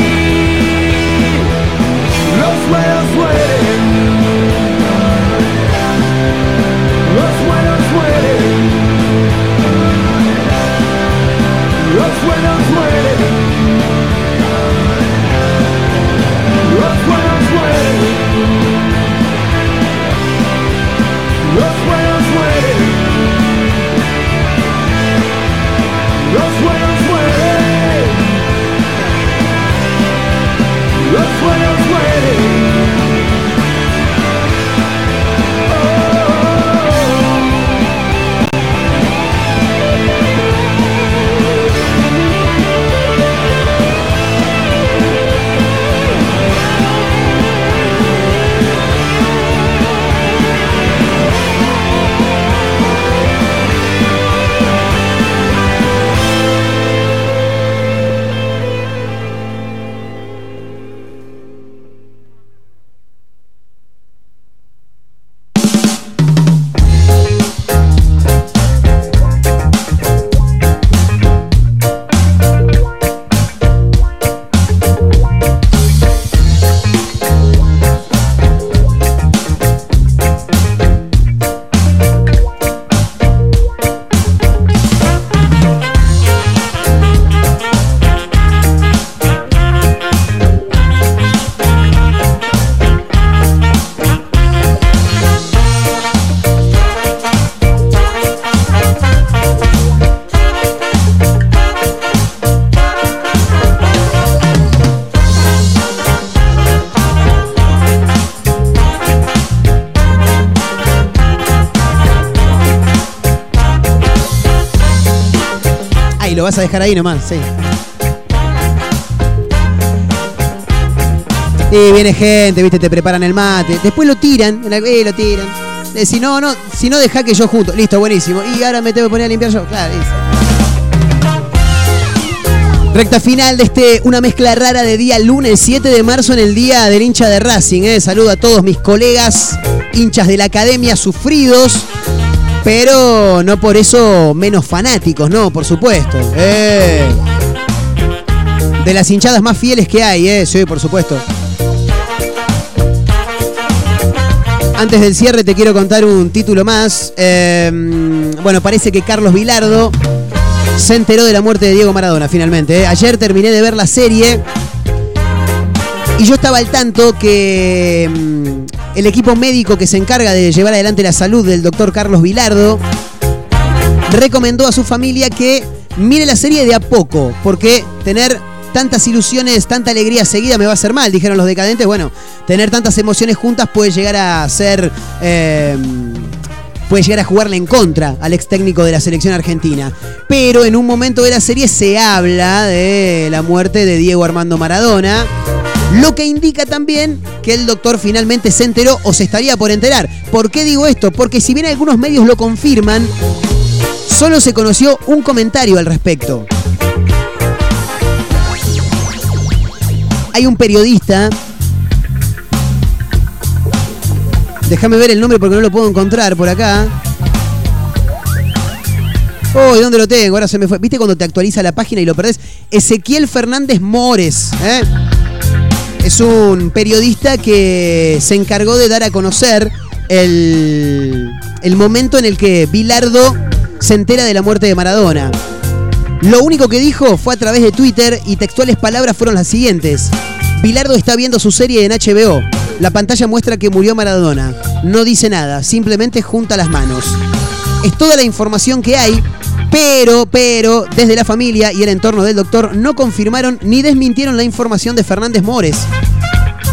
Vas a dejar ahí nomás, sí. Y viene gente, viste, te preparan el mate. Después lo tiran, eh, lo tiran. Eh, si no, no, si no, deja que yo junto. Listo, buenísimo. Y ahora me tengo que poner a limpiar yo. Claro, listo. Recta final de este, una mezcla rara de día lunes 7 de marzo en el día del hincha de Racing. Eh. Saludo a todos mis colegas, hinchas de la academia sufridos, pero no por eso menos fanáticos, no, por supuesto. Eh. De las hinchadas más fieles que hay, eh. sí, por supuesto. Antes del cierre te quiero contar un título más. Eh, bueno, parece que Carlos Vilardo se enteró de la muerte de Diego Maradona finalmente. ¿eh? Ayer terminé de ver la serie y yo estaba al tanto que mm, el equipo médico que se encarga de llevar adelante la salud del doctor Carlos Vilardo recomendó a su familia que mire la serie de a poco, porque tener tantas ilusiones, tanta alegría seguida me va a hacer mal, dijeron los decadentes. Bueno, tener tantas emociones juntas puede llegar a ser... eh, puede llegar a jugarle en contra al ex técnico de la selección argentina. Pero en un momento de la serie se habla de la muerte de Diego Armando Maradona. Lo que indica también que el doctor finalmente se enteró o se estaría por enterar. ¿Por qué digo esto? Porque si bien algunos medios lo confirman, solo se conoció un comentario al respecto. Hay un periodista. Déjame ver el nombre porque no lo puedo encontrar por acá. Oh, ¿y dónde lo tengo? Ahora se me fue. ¿Viste cuando te actualiza la página y lo perdés? Ezequiel Fernández Mores. ¿eh? Es un periodista que se encargó de dar a conocer el, el momento en el que Bilardo se entera de la muerte de Maradona. Lo único que dijo fue a través de Twitter y textuales palabras fueron las siguientes. Bilardo está viendo su serie en HBO. La pantalla muestra que murió Maradona. No dice nada, simplemente junta las manos. Es toda la información que hay, pero, pero, desde la familia y el entorno del doctor no confirmaron ni desmintieron la información de Fernández Mores.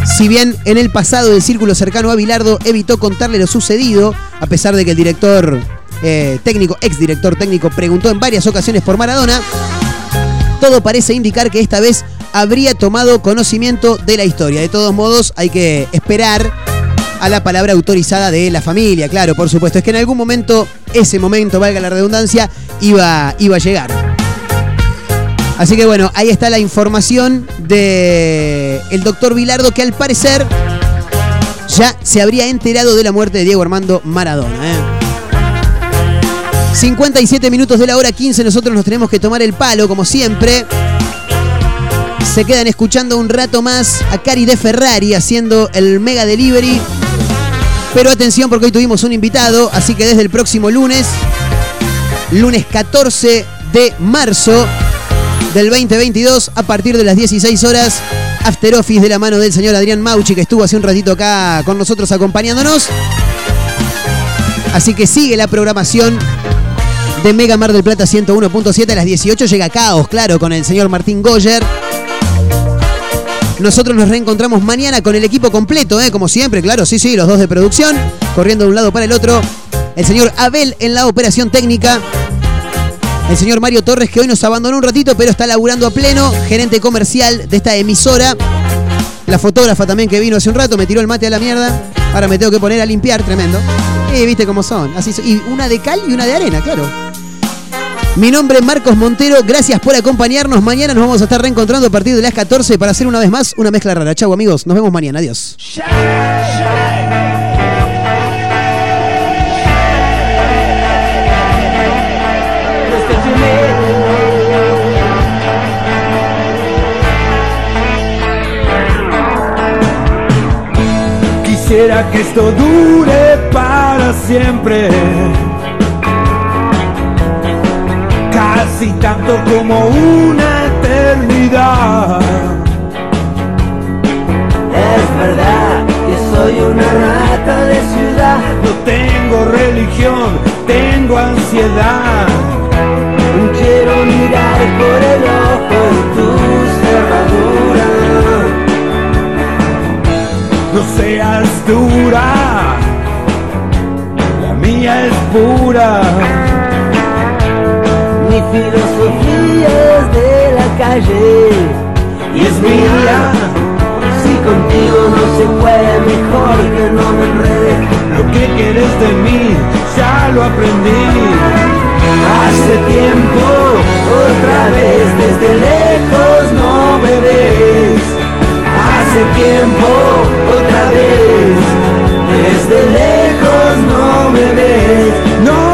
Si bien en el pasado el círculo cercano a Bilardo evitó contarle lo sucedido, a pesar de que el director eh, técnico, ex director técnico, preguntó en varias ocasiones por Maradona, todo parece indicar que esta vez habría tomado conocimiento de la historia. De todos modos, hay que esperar a la palabra autorizada de la familia, claro, por supuesto. Es que en algún momento, ese momento, valga la redundancia, iba, iba a llegar. Así que bueno, ahí está la información de el doctor Vilardo que al parecer ya se habría enterado de la muerte de Diego Armando Maradona. ¿eh? 57 minutos de la hora 15, nosotros nos tenemos que tomar el palo, como siempre. Se quedan escuchando un rato más a Cari de Ferrari haciendo el Mega Delivery. Pero atención porque hoy tuvimos un invitado, así que desde el próximo lunes, lunes 14 de marzo del 2022, a partir de las 16 horas, After Office de la mano del señor Adrián Mauchi, que estuvo hace un ratito acá con nosotros acompañándonos. Así que sigue la programación de Mega Mar del Plata 101.7 a las 18 llega Caos, claro, con el señor Martín Goyer. Nosotros nos reencontramos mañana con el equipo completo, ¿eh? como siempre, claro, sí, sí, los dos de producción, corriendo de un lado para el otro. El señor Abel en la operación técnica. El señor Mario Torres, que hoy nos abandonó un ratito, pero está laburando a pleno, gerente comercial de esta emisora. La fotógrafa también que vino hace un rato, me tiró el mate a la mierda. Ahora me tengo que poner a limpiar, tremendo. Y viste cómo son. Así. Y una de cal y una de arena, claro. Mi nombre es Marcos Montero, gracias por acompañarnos. Mañana nos vamos a estar reencontrando a partir de las 14 para hacer una vez más una mezcla rara. Chau amigos, nos vemos mañana. Adiós. Quisiera que esto dure para siempre. Casi tanto como una eternidad. Es verdad que soy una rata de ciudad. No tengo religión, tengo ansiedad. Quiero mirar por el ojo de tu cerradura. No seas dura, la mía es pura. Mi filosofía es de la calle Y es mía, Si contigo no se puede, mejor que no me enrede. lo que quieres de mí, ya lo aprendí. Hace tiempo, otra vez desde lejos no me ves. Hace tiempo, otra vez, desde lejos no me ves. No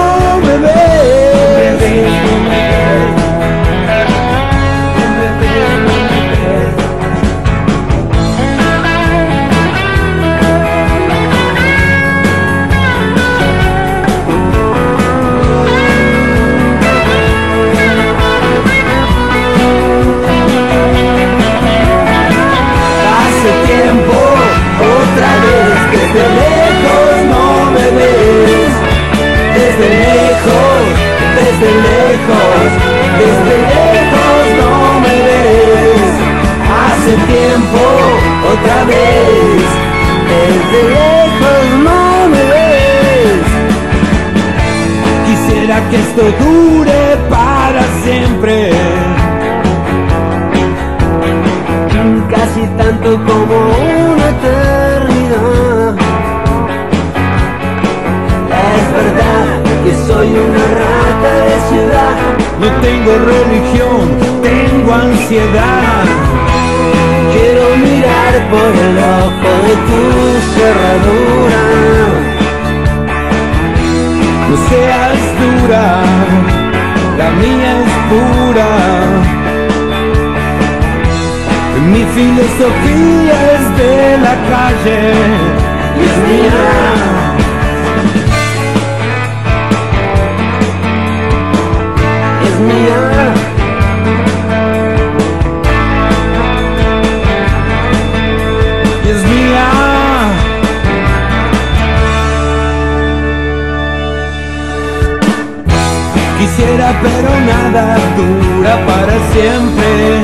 desde lejos no me ves. Hace tiempo, otra vez, desde lejos no me ves. Quisiera que esto dure para siempre. Casi tanto como No tengo religión, tengo ansiedad. Quiero mirar por el ojo de tu cerradura. No seas dura, la mía es pura. Mi filosofía es de la calle y es mía. Es mía. Quisiera pero nada dura para siempre.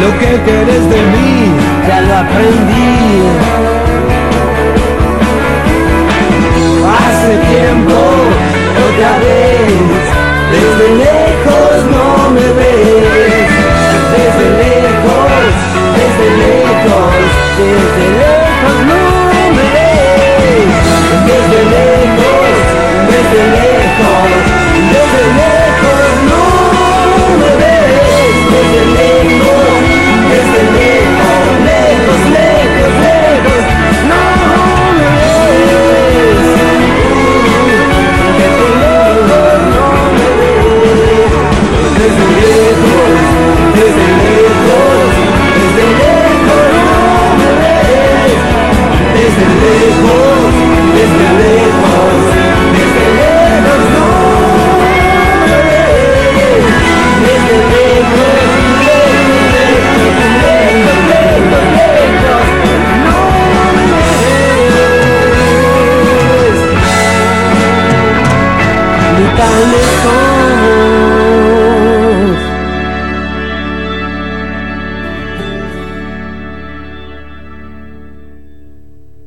Lo que querés de mí Ya lo aprendí. hace tiempo, desde lejos no me ves, desde lejos, desde lejos, desde lejos.